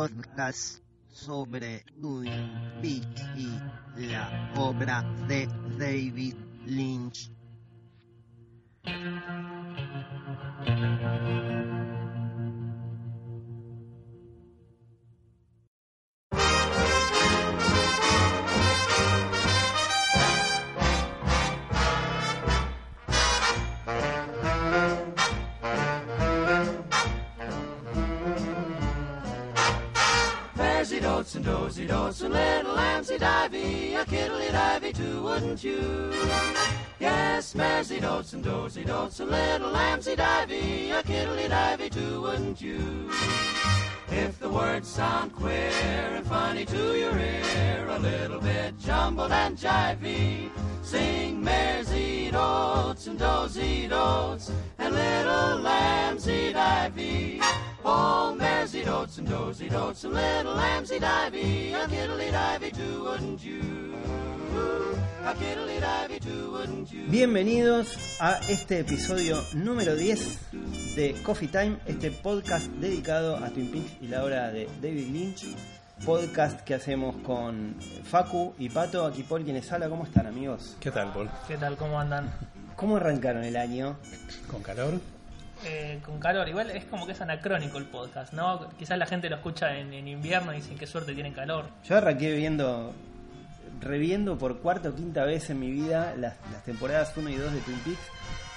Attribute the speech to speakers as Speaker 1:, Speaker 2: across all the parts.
Speaker 1: Podcast sobre Twin Peaks y la obra de David Lynch.
Speaker 2: Dotes and dozy dotes and little lambsy divey, a kiddly divey too, wouldn't you? Yes, Mersey dotes and dozy dotes and little lambsy divey, a kiddly divey too, wouldn't you? If the words sound queer and funny to your ear, a little bit jumbled and jivey, sing Mersey dotes and dozy dotes and little lambsy divey. Oh, Mersey dotes and dozy dotes and little lambsy divey, a kiddly divey too, wouldn't you? A kiddly divey too, wouldn't you?
Speaker 3: Bienvenidos a este episodio número 10 de Coffee Time, este podcast dedicado a Twin Peaks y la obra de David Lynch. Podcast que hacemos con Facu y Pato, aquí Paul quienes habla. ¿Cómo están amigos?
Speaker 4: ¿Qué tal, Paul?
Speaker 5: ¿Qué tal? ¿Cómo andan?
Speaker 3: ¿Cómo arrancaron el año?
Speaker 4: ¿Con calor?
Speaker 5: Eh, con calor, igual es como que es anacrónico el podcast, ¿no? Quizás la gente lo escucha en, en invierno y dicen qué suerte tienen calor.
Speaker 3: Yo arranqué viendo, reviendo por cuarta o quinta vez en mi vida las, las temporadas 1 y 2 de Twin Peaks.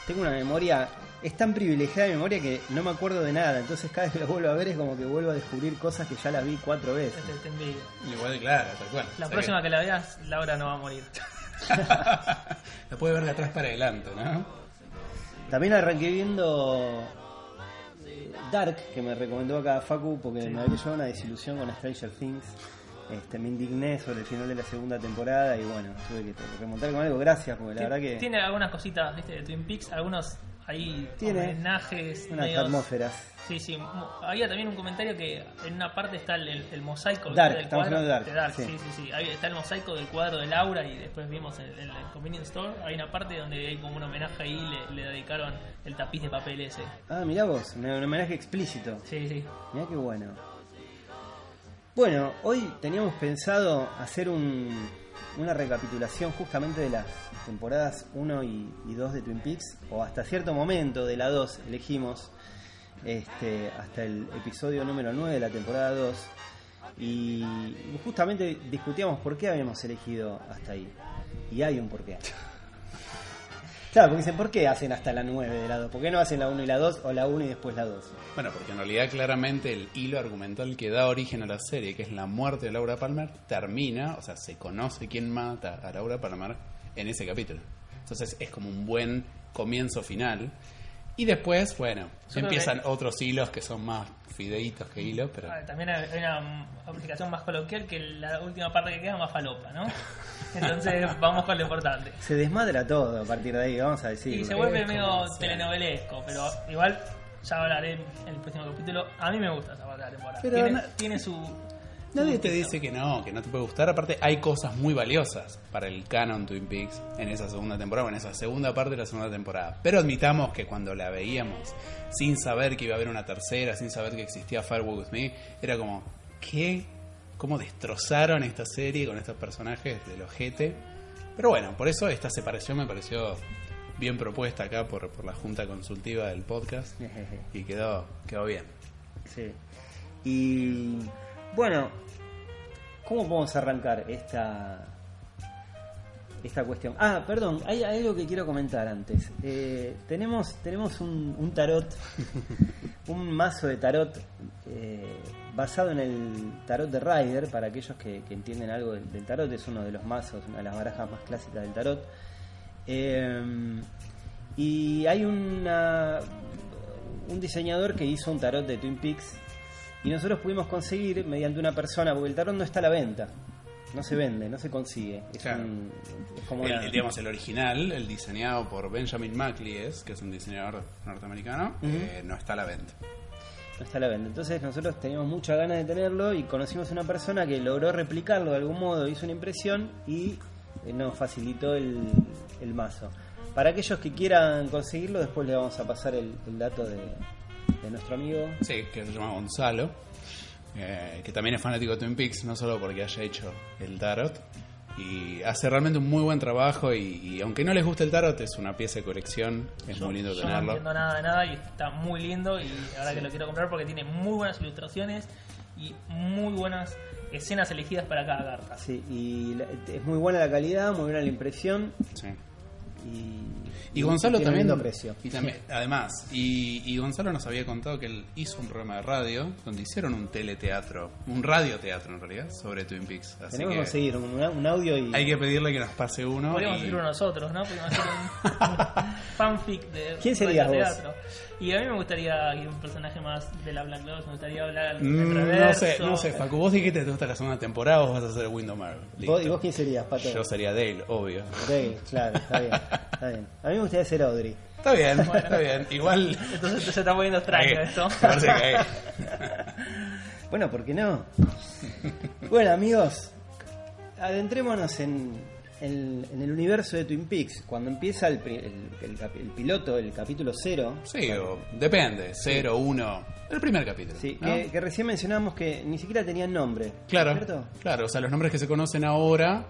Speaker 3: Tengo una memoria, es tan privilegiada mi memoria que no me acuerdo de nada. Entonces cada vez que lo vuelvo a ver es como que vuelvo a descubrir cosas que ya las vi cuatro veces.
Speaker 5: Te.
Speaker 4: Igual, claro, tal cual.
Speaker 5: La
Speaker 4: O sea
Speaker 5: próxima que la veas, Laura no va a morir.
Speaker 4: La puede ver de atrás para adelante, ¿no?
Speaker 3: También arranqué viendo eh, Dark, que me recomendó acá Facu, porque me había llevado una desilusión con Stranger Things. Este, me indigné sobre el final de la segunda temporada y bueno, tuve que remontar con algo. Gracias, porque la verdad que
Speaker 5: Tiene algunas cositas, ¿viste? De Twin Peaks, algunos ahí
Speaker 3: Tiene
Speaker 5: homenajes.
Speaker 3: unas
Speaker 5: medios-
Speaker 3: atmósferas.
Speaker 5: Sí, sí. Había también un comentario que en una parte está el, el- el mosaico
Speaker 3: Dark,
Speaker 5: del cuadro
Speaker 3: de Dark, sí.
Speaker 5: sí, sí, sí. Ahí está el mosaico del cuadro de Laura y después vimos en, en el convenience store. Hay una parte donde hay como un homenaje ahí le, le dedicaron el tapiz de papel ese.
Speaker 3: Ah, mirá vos, un un homenaje explícito.
Speaker 5: Sí, sí.
Speaker 3: Mirá qué bueno. Bueno, hoy teníamos pensado hacer un- una recapitulación justamente de las temporadas 1 y, y 2 de Twin Peaks, o hasta cierto momento de la 2 elegimos, este, hasta el episodio número 9 de la temporada 2, y justamente discutíamos por qué habíamos elegido hasta ahí. Y hay un porqué. Claro, porque dicen, ¿por qué hacen hasta la 9 de la 2? ¿Por qué no hacen la 1 y la 2 o la 1 y después la 2?
Speaker 4: Bueno, porque en realidad claramente el hilo argumental que da origen a la serie, que es la muerte de Laura Palmer, termina, o sea, se conoce quién mata a Laura Palmer en ese capítulo. Entonces es como un buen comienzo final. Y después, bueno, empiezan otros hilos que son más fideitos que hilos, pero...
Speaker 5: Ah, También hay una aplicación más coloquial que la última parte que queda más falopa, ¿no? Entonces vamos con lo importante.
Speaker 3: Se desmadra todo a partir de ahí, vamos a decir.
Speaker 5: Y se vuelve medio telenovelesco, pero igual ya hablaré en el próximo capítulo. A mí me gusta esa parte de la temporada.
Speaker 4: Pero
Speaker 5: tiene su.
Speaker 4: Nadie te dice que no, que no te puede gustar. Aparte, hay cosas muy valiosas para el canon Twin Peaks en esa segunda temporada, o en esa segunda parte de la segunda temporada. Pero admitamos que cuando la veíamos, sin saber que iba a haber una tercera, sin saber que existía Firewalk With Me, era como, ¿qué? ¿Cómo destrozaron esta serie con estos personajes del ojete? Pero bueno, por eso esta separación me pareció bien propuesta acá por, por la junta consultiva del podcast y quedó, quedó bien.
Speaker 3: Sí. Y bueno, ¿cómo podemos arrancar esta esta cuestión? Ah, perdón, hay algo que quiero comentar antes. Eh, tenemos tenemos un, un tarot, un mazo de tarot eh, basado en el tarot de Rider, para aquellos que, que entienden algo del, del tarot, es uno de los mazos, una de las barajas más clásicas del tarot. Eh, y hay una, un diseñador que hizo un tarot de Twin Peaks y nosotros pudimos conseguir mediante una persona, porque el tarot no está a la venta, no se vende, no se consigue. Es,
Speaker 4: Claro.
Speaker 3: un- es como
Speaker 4: El,
Speaker 3: una-
Speaker 4: el, digamos, el original, el diseñado por Benjamin Maclies, que es un diseñador norteamericano, eh, no está a la venta.
Speaker 3: no está a la venta. Entonces nosotros teníamos muchas ganas de tenerlo y conocimos a una persona que logró replicarlo de algún modo, hizo una impresión y eh, nos facilitó el, el mazo. Para aquellos que quieran conseguirlo, después le vamos a pasar el, el dato de, de nuestro amigo.
Speaker 4: Sí, que se llama Gonzalo, eh, que también es fanático de Twin Peaks, no solo porque haya hecho el tarot, y hace realmente un muy buen trabajo, y, y aunque no les guste el tarot, es una pieza de colección, es
Speaker 5: Yo-
Speaker 4: muy lindo
Speaker 5: yo no
Speaker 4: tenerlo.
Speaker 5: entiendo nada de nada y está muy lindo y ahora que lo quiero comprar porque tiene muy buenas ilustraciones y muy buenas escenas elegidas para cada carta.
Speaker 3: Sí, y la- es muy buena la calidad, muy buena la impresión
Speaker 4: Sí.
Speaker 3: y,
Speaker 4: Y Gonzalo también,
Speaker 3: precio.
Speaker 4: y también, además, y, y Gonzalo nos había contado que él hizo un programa de radio donde hicieron un teleteatro, un radioteatro en realidad, sobre Twin Peaks. Así
Speaker 3: Tenemos que conseguir un, un audio y
Speaker 4: hay que pedirle que nos pase uno.
Speaker 5: Podríamos
Speaker 4: y-
Speaker 5: hacerlo nosotros, ¿no? Podríamos hacer un fanfic de
Speaker 3: ¿Quién serías vos?
Speaker 5: Y a mí me gustaría ir un personaje más de la Black Lotus, me gustaría hablar
Speaker 4: Mm,
Speaker 5: en
Speaker 4: no sé, no sé, Facu, vos dijiste que te gusta la segunda temporada o vas a hacer Window
Speaker 3: ¿Vos, ¿Y vos quién serías, Pato?
Speaker 4: Yo sería Dale, obvio.
Speaker 3: Dale, claro, está bien, está bien. A mí me gustaría ser Audrey.
Speaker 4: Está bien, está bien. Igual.
Speaker 5: Entonces se está poniendo extraño
Speaker 4: Ahí,
Speaker 5: esto.
Speaker 4: me parece que ahí.
Speaker 3: Bueno, ¿por qué no? bueno, amigos, adentrémonos en, en- en el universo de Twin Peaks. Cuando empieza el, pri- el- el el piloto, el capítulo cero,
Speaker 4: Sí, o depende, 0, 1, el primer capítulo.
Speaker 3: sí,
Speaker 4: ¿no?
Speaker 3: que, que recién mencionábamos que ni siquiera tenían nombre.
Speaker 4: Claro,
Speaker 3: ¿Cierto?
Speaker 4: claro, o sea, los nombres que se conocen ahora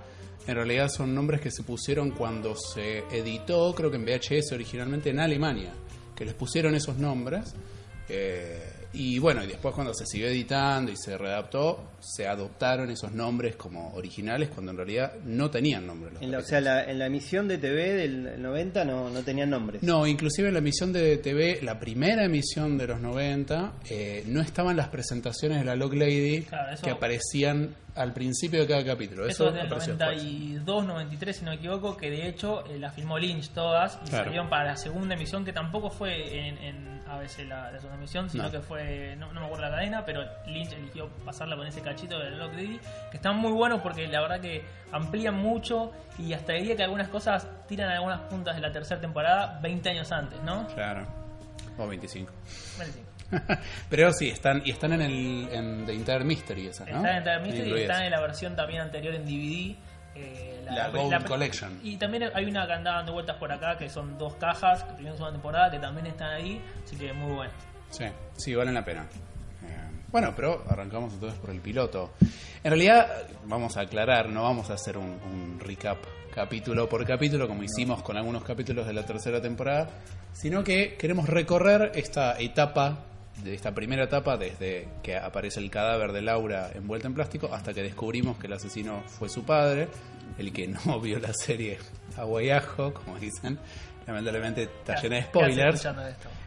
Speaker 4: en realidad son nombres que se pusieron cuando se editó, creo que en VHS originalmente en Alemania, que les pusieron esos nombres. eh, y bueno, y después cuando se siguió editando y se readaptó, se adoptaron esos nombres como originales cuando en realidad no tenían nombres. los
Speaker 3: En la- o sea, la- en la emisión de TV del 90 no, no tenían nombres.
Speaker 4: No, inclusive en la emisión de TV, la primera emisión de los 90, eh, no estaban las presentaciones de la Log Lady
Speaker 5: Claro, eso-
Speaker 4: que aparecían al principio de cada capítulo.
Speaker 5: Eso
Speaker 4: Eso,
Speaker 5: es del
Speaker 4: apareció después.
Speaker 5: 92, 93, si no me equivoco, que de hecho eh, la filmó Lynch todas y
Speaker 4: Claro.
Speaker 5: salieron para la segunda emisión, que tampoco fue en, en ABC la, la segunda emisión, sino
Speaker 4: No.
Speaker 5: que fue, no, no me acuerdo la cadena, pero Lynch eligió pasarla con ese cachito de Lock Diddy, que están muy buenos porque la verdad que amplían mucho y hasta diría que algunas cosas tiran algunas puntas de la tercera temporada 20 años antes, ¿no?
Speaker 4: Claro. O 25.
Speaker 5: Bueno, sí.
Speaker 4: Pero sí, están y están en el en The Entire Mystery esas, ¿no?
Speaker 5: Están en Entire Mystery y están en la versión también anterior en DVD. eh,
Speaker 4: La Gold Collection.
Speaker 5: Y también hay una que anda dando vueltas por acá, que son dos cajas, que y segunda temporada, que también están ahí, así que muy bueno.
Speaker 4: Sí, sí, valen la pena. Bueno, pero arrancamos entonces por el piloto. En realidad, vamos a aclarar, no vamos a hacer un, un recap capítulo por capítulo como hicimos con algunos capítulos de la tercera temporada, sino que queremos recorrer esta etapa, de esta primera etapa, desde que aparece el cadáver de Laura envuelta en plástico hasta que descubrimos que el asesino fue su padre, el que no vio la serie Agua y Ajo, como dicen. Lamentablemente está llena de
Speaker 5: ¿Qué haces
Speaker 4: spoilers.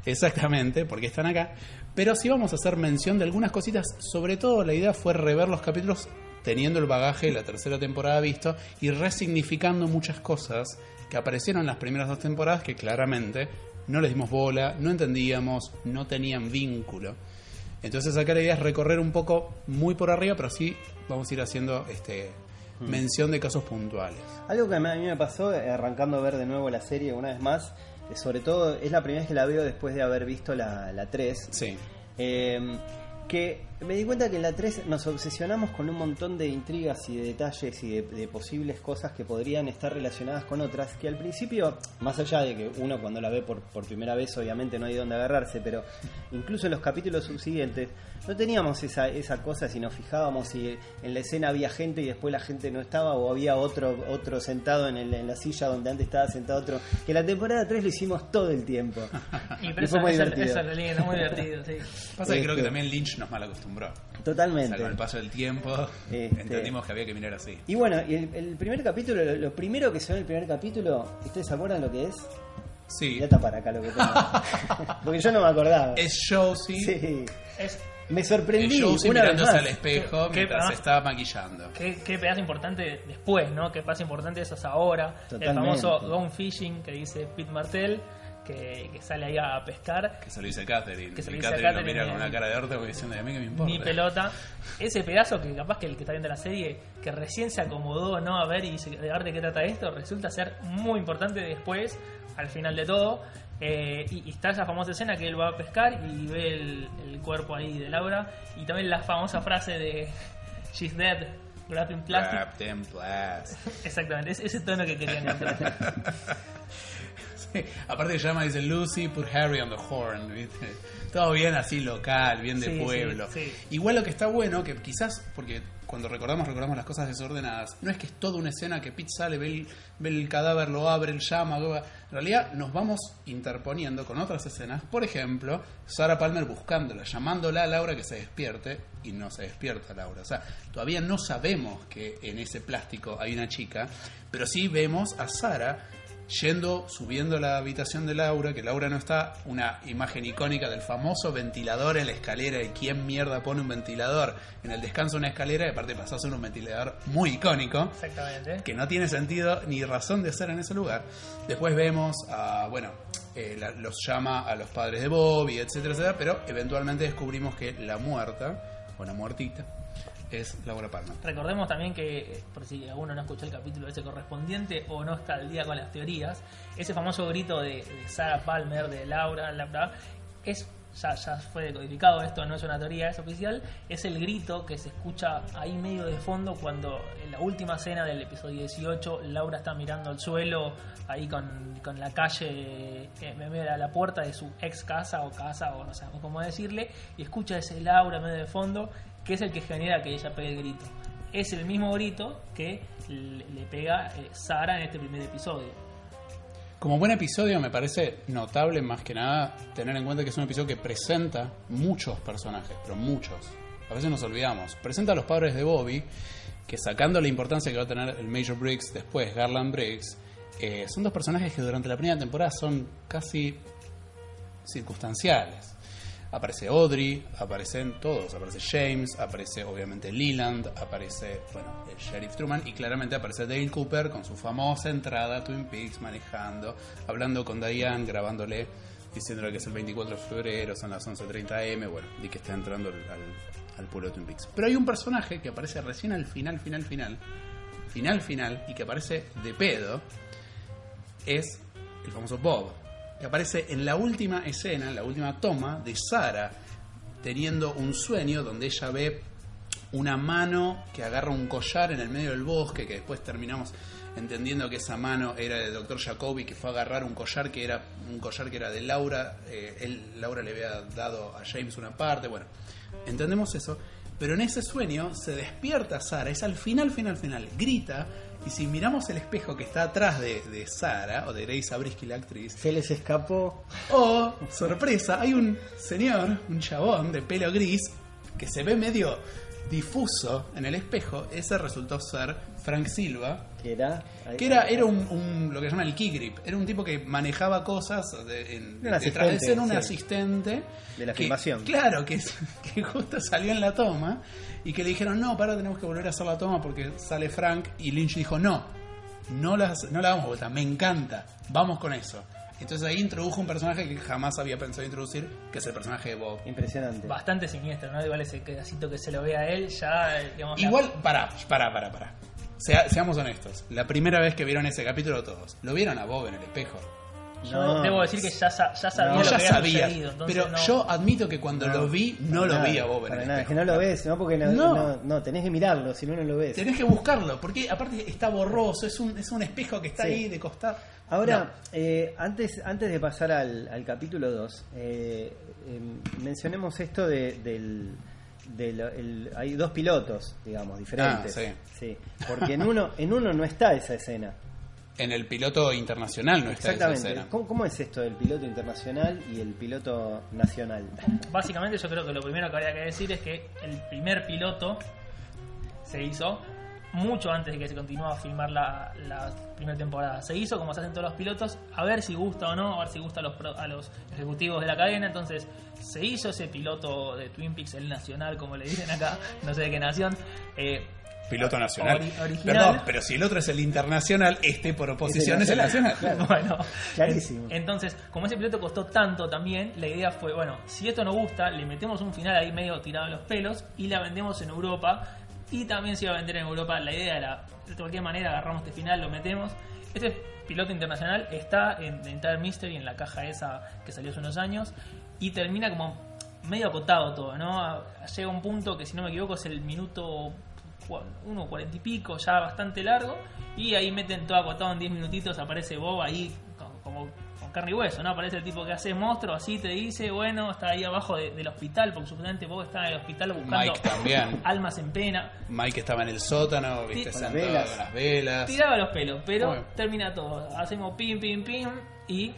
Speaker 4: Exactamente, porque están acá. Pero sí vamos a hacer mención de algunas cositas. Sobre todo la idea fue rever los capítulos teniendo el bagaje de la tercera temporada visto y resignificando muchas cosas que aparecieron en las primeras dos temporadas que claramente no les dimos bola, no entendíamos, no tenían vínculo. Entonces acá la idea es recorrer un poco muy por arriba, pero sí vamos a ir haciendo este mención de casos puntuales.
Speaker 3: Algo que a mí me pasó eh, arrancando a ver de nuevo la serie una vez más, sobre todo es la primera vez que la veo después de haber visto la, la 3,
Speaker 4: Sí,
Speaker 3: eh, que me di cuenta que en la 3 nos obsesionamos con un montón de intrigas y de detalles y de, de posibles cosas que podrían estar relacionadas con otras, que al principio, más allá de que uno cuando la ve por, por primera vez obviamente no hay dónde agarrarse, pero incluso en los capítulos subsiguientes no teníamos esa, esa cosa si nos fijábamos si en la escena había gente y después la gente no estaba o había otro otro sentado en, el- en la silla donde antes estaba sentado otro, que la temporada 3 lo hicimos todo el tiempo.
Speaker 5: Y
Speaker 3: Y
Speaker 5: pero
Speaker 3: fue
Speaker 5: eso,
Speaker 3: muy
Speaker 5: eso-
Speaker 3: divertido.
Speaker 5: eso muy divertido, sí.
Speaker 4: pasa que creo que
Speaker 3: Este-
Speaker 4: también Lynch nos mal acostumbró.
Speaker 3: Totalmente.
Speaker 4: con el paso del tiempo
Speaker 3: Este-
Speaker 4: entendimos que había que mirar así.
Speaker 3: Y bueno, y el, el primer capítulo, lo, lo primero que se ve en el primer capítulo, ¿ustedes se acuerdan lo que es?
Speaker 4: Sí,
Speaker 3: Voy a tapar acá lo que tengo. Porque yo no me acordaba.
Speaker 4: es Josie.
Speaker 3: Sí.
Speaker 5: Es
Speaker 3: Me sorprendí
Speaker 4: Josie
Speaker 3: una vez
Speaker 4: mirándose
Speaker 3: más.
Speaker 4: al espejo
Speaker 5: ¿Qué-
Speaker 4: mientras se está maquillando.
Speaker 5: ¿Qué, qué pedazo importante después, ¿no? Qué paso importante eso es ahora.
Speaker 3: Totalmente.
Speaker 5: El famoso Gone Fishing que dice Pete Martel, que, que sale ahí a pescar.
Speaker 4: Que se lo dice Catherine.
Speaker 5: Que se lo dice a
Speaker 4: Catherine lo
Speaker 5: Catherine,
Speaker 4: mira con una cara de orto como diciendo, a mí que me importa.
Speaker 5: Ni pelota. Ese pedazo que capaz que el que está viendo la serie, que recién se acomodó ¿no? a ver y dice, de ver de qué trata esto, resulta ser muy importante después, al final de todo. Eh, y, y está esa famosa escena que él va a pescar y ve el, el cuerpo ahí de Laura. Y también la famosa frase de She's dead, wrapped in plastic.
Speaker 4: Wrapped in plastic.
Speaker 5: Exactamente, es ese tono que quería encontrar.
Speaker 4: Sí, Aparte que llama, dice Lucy, put Harry on the horn, ¿viste? Todo bien así local, bien de
Speaker 5: Sí,
Speaker 4: pueblo.
Speaker 5: sí.
Speaker 4: Igual lo que está bueno, que quizás, porque cuando recordamos, recordamos las cosas desordenadas, no es que es toda una escena que Pete sale, ve el, ve el cadáver, lo abre, él llama, en realidad nos vamos interponiendo con otras escenas. Por ejemplo, Sarah Palmer buscándola, llamándola a Laura que se despierte y no se despierta Laura. O sea, todavía no sabemos que en ese plástico hay una chica, pero sí vemos a Sara yendo, subiendo a la habitación de Laura, que Laura no está, una imagen icónica del famoso ventilador en la escalera y quién mierda pone un ventilador en el descanso de una escalera y aparte pasás a un ventilador muy icónico
Speaker 5: Exactamente.
Speaker 4: que no tiene sentido ni razón de ser en ese lugar. Después vemos a, bueno, eh, la- los llama a los padres de Bobby, etcétera, etcétera, pero eventualmente descubrimos que la muerta, o la muertita, es Laura Palmer.
Speaker 5: Recordemos también que, eh, por si alguno no escuchó el capítulo ese correspondiente o no está al día con las teorías, ese famoso grito de, de Sarah Palmer, de Laura, Laura, es ya, ya fue decodificado, esto no es una teoría, es oficial, es el grito que se escucha ahí medio de fondo cuando en la última escena del episodio 18 Laura está mirando al suelo ahí con, con la calle eh, en medio de la puerta de su ex casa o casa o no sabemos cómo decirle y escucha ese Laura medio de fondo que es el que genera que ella pegue el grito. Es el mismo grito que le, pega eh, Sara en este primer episodio.
Speaker 4: Como buen episodio me parece notable más que nada tener en cuenta que es un episodio que presenta muchos personajes, pero muchos. A veces nos olvidamos. Presenta a los padres de Bobby, que sacando la importancia que va a tener el Major Briggs después, Garland Briggs, eh, son dos personajes que durante la primera temporada son casi circunstanciales. Aparece Audrey, aparecen todos, aparece James, aparece obviamente Leland, aparece, bueno, Sheriff Truman y claramente aparece Dale Cooper con su famosa entrada Twin Peaks manejando, hablando con Diane, grabándole, diciéndole que es el 24 de febrero, son las 11.30 am, bueno, y que está entrando al, al, al pueblo de Twin Peaks. Pero hay un personaje que aparece recién al final, final, final, final, final, y que aparece de pedo, es el famoso Bob, que aparece en la última escena, en la última toma de Sara teniendo un sueño donde ella ve una mano que agarra un collar en el medio del bosque, que después terminamos entendiendo que esa mano era de Dr. Jacoby, que fue a agarrar un collar que era un collar que era de Laura, eh, él, Laura le había dado a James una parte, bueno, entendemos eso, pero en ese sueño se despierta Sara, es al final, final, final, grita, y si miramos el espejo que está atrás de, de Sara, o de Grace Zabriskie, la actriz,
Speaker 3: Se les escapó.
Speaker 4: Oh, sorpresa, hay un señor, un chabón de pelo gris, que se ve medio difuso en el espejo. Ese resultó ser Frank Silva,
Speaker 3: Que era.
Speaker 4: que era, era un, un- lo que llaman el key grip. Era un tipo que manejaba cosas de, en, de escena, un
Speaker 3: sí.
Speaker 4: asistente.
Speaker 3: De la
Speaker 4: que-
Speaker 3: filmación.
Speaker 4: Claro, que, que justo salió en la toma y que le dijeron, no, para, tenemos que volver a hacer la toma porque sale Frank. Y Lynch dijo, no, no, las, no la damos vuelta, me encanta, vamos con eso. Entonces ahí introdujo un personaje que jamás había pensado introducir, que es el personaje de Bob.
Speaker 3: Impresionante.
Speaker 5: Bastante siniestro, ¿no? Igual ese pedacito que se lo ve a él, ya, eh, digamos...
Speaker 4: Igual, pará, pará, pará, pará. Sea- seamos honestos. La primera vez que vieron ese capítulo todos, lo vieron a Bob en el espejo.
Speaker 5: Yo
Speaker 3: No.
Speaker 5: debo decir que ya, ya sabía
Speaker 3: No,
Speaker 5: lo
Speaker 4: ya
Speaker 5: que había
Speaker 4: sabía.
Speaker 5: sucedido, entonces
Speaker 4: Pero
Speaker 5: no-
Speaker 4: yo admito que cuando lo vi, no lo
Speaker 3: nada,
Speaker 4: vi a Bob en
Speaker 3: para
Speaker 4: el
Speaker 3: nada, Es
Speaker 4: espejo.
Speaker 3: que no lo ves, no porque no,
Speaker 4: No.
Speaker 3: no. no, tenés que mirarlo, si no, no lo ves.
Speaker 4: Tenés que buscarlo, porque aparte está borroso, es un, es un espejo que está
Speaker 3: Sí.
Speaker 4: ahí de costar.
Speaker 3: Ahora, eh, antes, antes de pasar al, al capítulo 2, eh, eh, mencionemos esto de, del... del- el- hay dos pilotos, digamos, diferentes.
Speaker 4: Ah,
Speaker 3: sí. Porque en uno, en uno no está esa escena.
Speaker 4: En el piloto internacional no está esa
Speaker 3: Exactamente.
Speaker 4: escena.
Speaker 3: ¿Cómo, cómo es esto del piloto internacional y el piloto nacional?
Speaker 5: Básicamente yo creo que lo primero que habría que decir es que el primer piloto se hizo mucho antes de que se continuara a filmar la, la primera temporada. Se hizo como se hacen todos los pilotos, a ver si gusta o no, a ver si gusta a los, pro- a los ejecutivos de la cadena. Entonces se hizo ese piloto de Twin Peaks, el nacional, como le dicen acá, no sé de qué nación. eh,
Speaker 4: Piloto nacional.
Speaker 5: Ori- original.
Speaker 4: Perdón, pero si el otro es el internacional, este por oposición es el
Speaker 3: nacional,
Speaker 4: nacional.
Speaker 3: claro.
Speaker 5: Bueno,
Speaker 3: Clarísimo.
Speaker 5: en- entonces, como ese piloto costó tanto también, la idea fue, bueno, si esto no gusta, le metemos un final ahí medio tirado en los pelos y la vendemos en Europa. Y también se iba a vender en Europa. La idea era, de cualquier manera, agarramos este final, lo metemos. Este piloto internacional está en, en Entire Mystery, en la caja esa que salió hace unos años, y termina como medio acotado todo, ¿no? Llega un punto que, si no me equivoco, es el minuto 1, 40 y pico, ya bastante largo, y ahí meten todo acotado en 10 minutitos, aparece Bob ahí como, carne y hueso, ¿no? Aparece el tipo que hace monstruo, así te dice, bueno, está ahí abajo de- del hospital, porque supuestamente Bob está en el hospital buscando
Speaker 4: Mike también.
Speaker 5: almas en pena.
Speaker 4: Mike estaba en el sótano, viste,
Speaker 3: Con las velas.
Speaker 4: con las velas.
Speaker 5: Tiraba los pelos, pero
Speaker 4: Bueno.
Speaker 5: termina todo. Hacemos pim, pim, pim, y...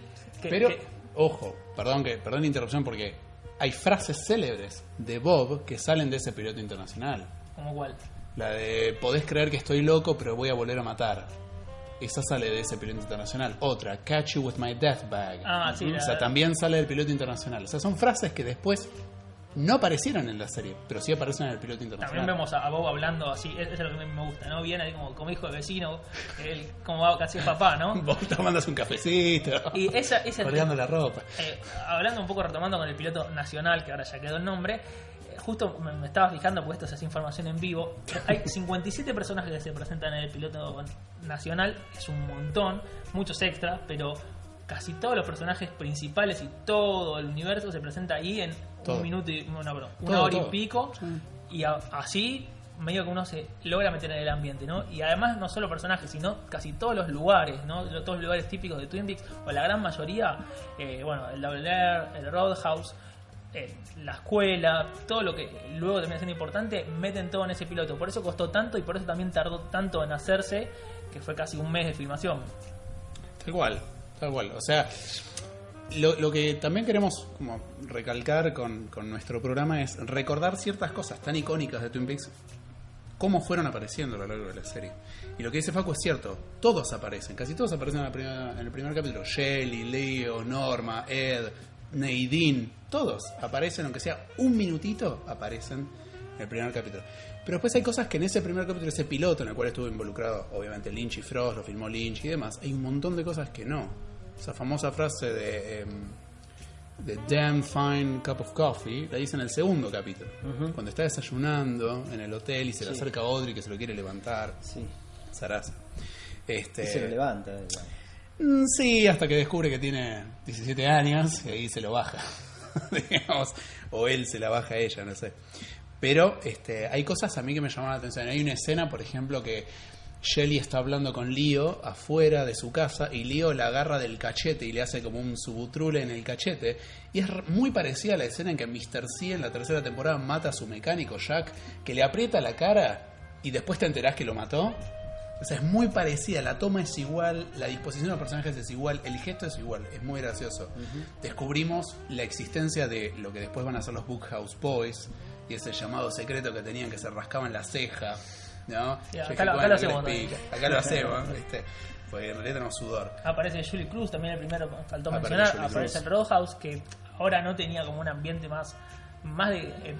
Speaker 5: que-
Speaker 4: Pero,
Speaker 5: que-
Speaker 4: ojo, perdón que perdón la interrupción porque hay frases célebres de Bob que salen de ese piloto internacional.
Speaker 5: como cual.
Speaker 4: La de podés creer que estoy loco, pero voy a volver a matar. Esa sale de ese piloto internacional. Otra, catch you with my death bag.
Speaker 5: Ah, sí,
Speaker 4: o
Speaker 5: la-
Speaker 4: sea, también sale del piloto internacional. O sea, son frases que después no aparecieron en la serie, pero sí aparecen en el piloto internacional.
Speaker 5: También vemos a Bob hablando así, eso es lo que me gusta, ¿no? Viene ahí como, como hijo de vecino, él como va casi es papá, ¿no?
Speaker 4: Vos tomándose un cafecito,
Speaker 5: Y esa, esa
Speaker 4: la ropa.
Speaker 5: Eh, hablando un poco, retomando con el piloto nacional, que ahora ya quedó el nombre, justo me, estaba fijando, porque esto es información en vivo, hay 57 personajes que se presentan en el piloto nacional, es un montón, muchos extras, pero casi todos los personajes principales y todo el universo se presenta ahí en
Speaker 4: Todo.
Speaker 5: un minuto y perdón, una
Speaker 4: Todo,
Speaker 5: hora
Speaker 4: todo.
Speaker 5: y pico, y a- así medio que uno se logra meter en el ambiente, ¿no? Y además no solo personajes, sino casi todos los lugares, ¿no? Todos los lugares típicos de Twin Peaks, o la gran mayoría, eh, bueno, el Double Air, el Roadhouse, la escuela, todo lo que luego termina siendo importante, meten todo en ese piloto. Por eso costó tanto y por eso también tardó tanto en hacerse, que fue casi un mes de filmación.
Speaker 4: Tal cual, tal cual. O sea, lo, lo que también queremos como recalcar con, con nuestro programa es recordar ciertas cosas tan icónicas de Twin Peaks, cómo fueron apareciendo a lo largo de la serie. Y lo que dice Facu es cierto, todos aparecen, casi todos aparecen en, la primera- en el primer capítulo. Shelly, Leo, Norma, Ed, Nadine, todos aparecen, aunque sea un minutito, aparecen en el primer capítulo. Pero después hay cosas que en ese primer capítulo, ese piloto en el cual estuvo involucrado, obviamente Lynch y Frost, lo filmó Lynch y demás, hay un montón de cosas que no. Esa famosa frase de, em, de Damn Fine Cup of Coffee la dice en el segundo capítulo, cuando está desayunando en el hotel y se le
Speaker 3: Sí.
Speaker 4: acerca Audrey que se lo quiere levantar,
Speaker 3: Sí.
Speaker 4: Sarasa. Este,
Speaker 3: Y se lo levanta.
Speaker 4: Mm, Sí, hasta que descubre que tiene 17 años y ahí se lo baja, digamos, o él se la baja a ella, no sé. Pero este, hay cosas a mí que me llamaron la atención. Hay una escena, por ejemplo, que Shelly está hablando con Leo afuera de su casa y Leo la agarra del cachete y le hace como un subutrule en el cachete. Y es muy parecida a la escena en que Mr. C en la tercera temporada mata a su mecánico Jack, que le aprieta la cara y después te enterás que lo mató. O sea, es muy parecida, la toma es igual, la disposición de los personajes es igual, el gesto es igual, es muy gracioso. Descubrimos la existencia de lo que después van a ser los Bookhouse Boys y ese llamado secreto que tenían que se rascaban la ceja, ¿no?
Speaker 5: Acá
Speaker 4: dije,
Speaker 5: lo- acá
Speaker 4: bueno,
Speaker 5: lo
Speaker 4: ¿qué les
Speaker 5: hacemos
Speaker 4: pica? Acá lo hacemos, ¿viste? Porque en realidad tenemos sudor.
Speaker 5: Aparece Julie Cruz, también el primero faltó
Speaker 4: Aparece
Speaker 5: mencionar.
Speaker 4: Julie
Speaker 5: Aparece
Speaker 4: Cruz.
Speaker 5: el Roadhouse, que ahora no tenía como un ambiente más, más de, eh,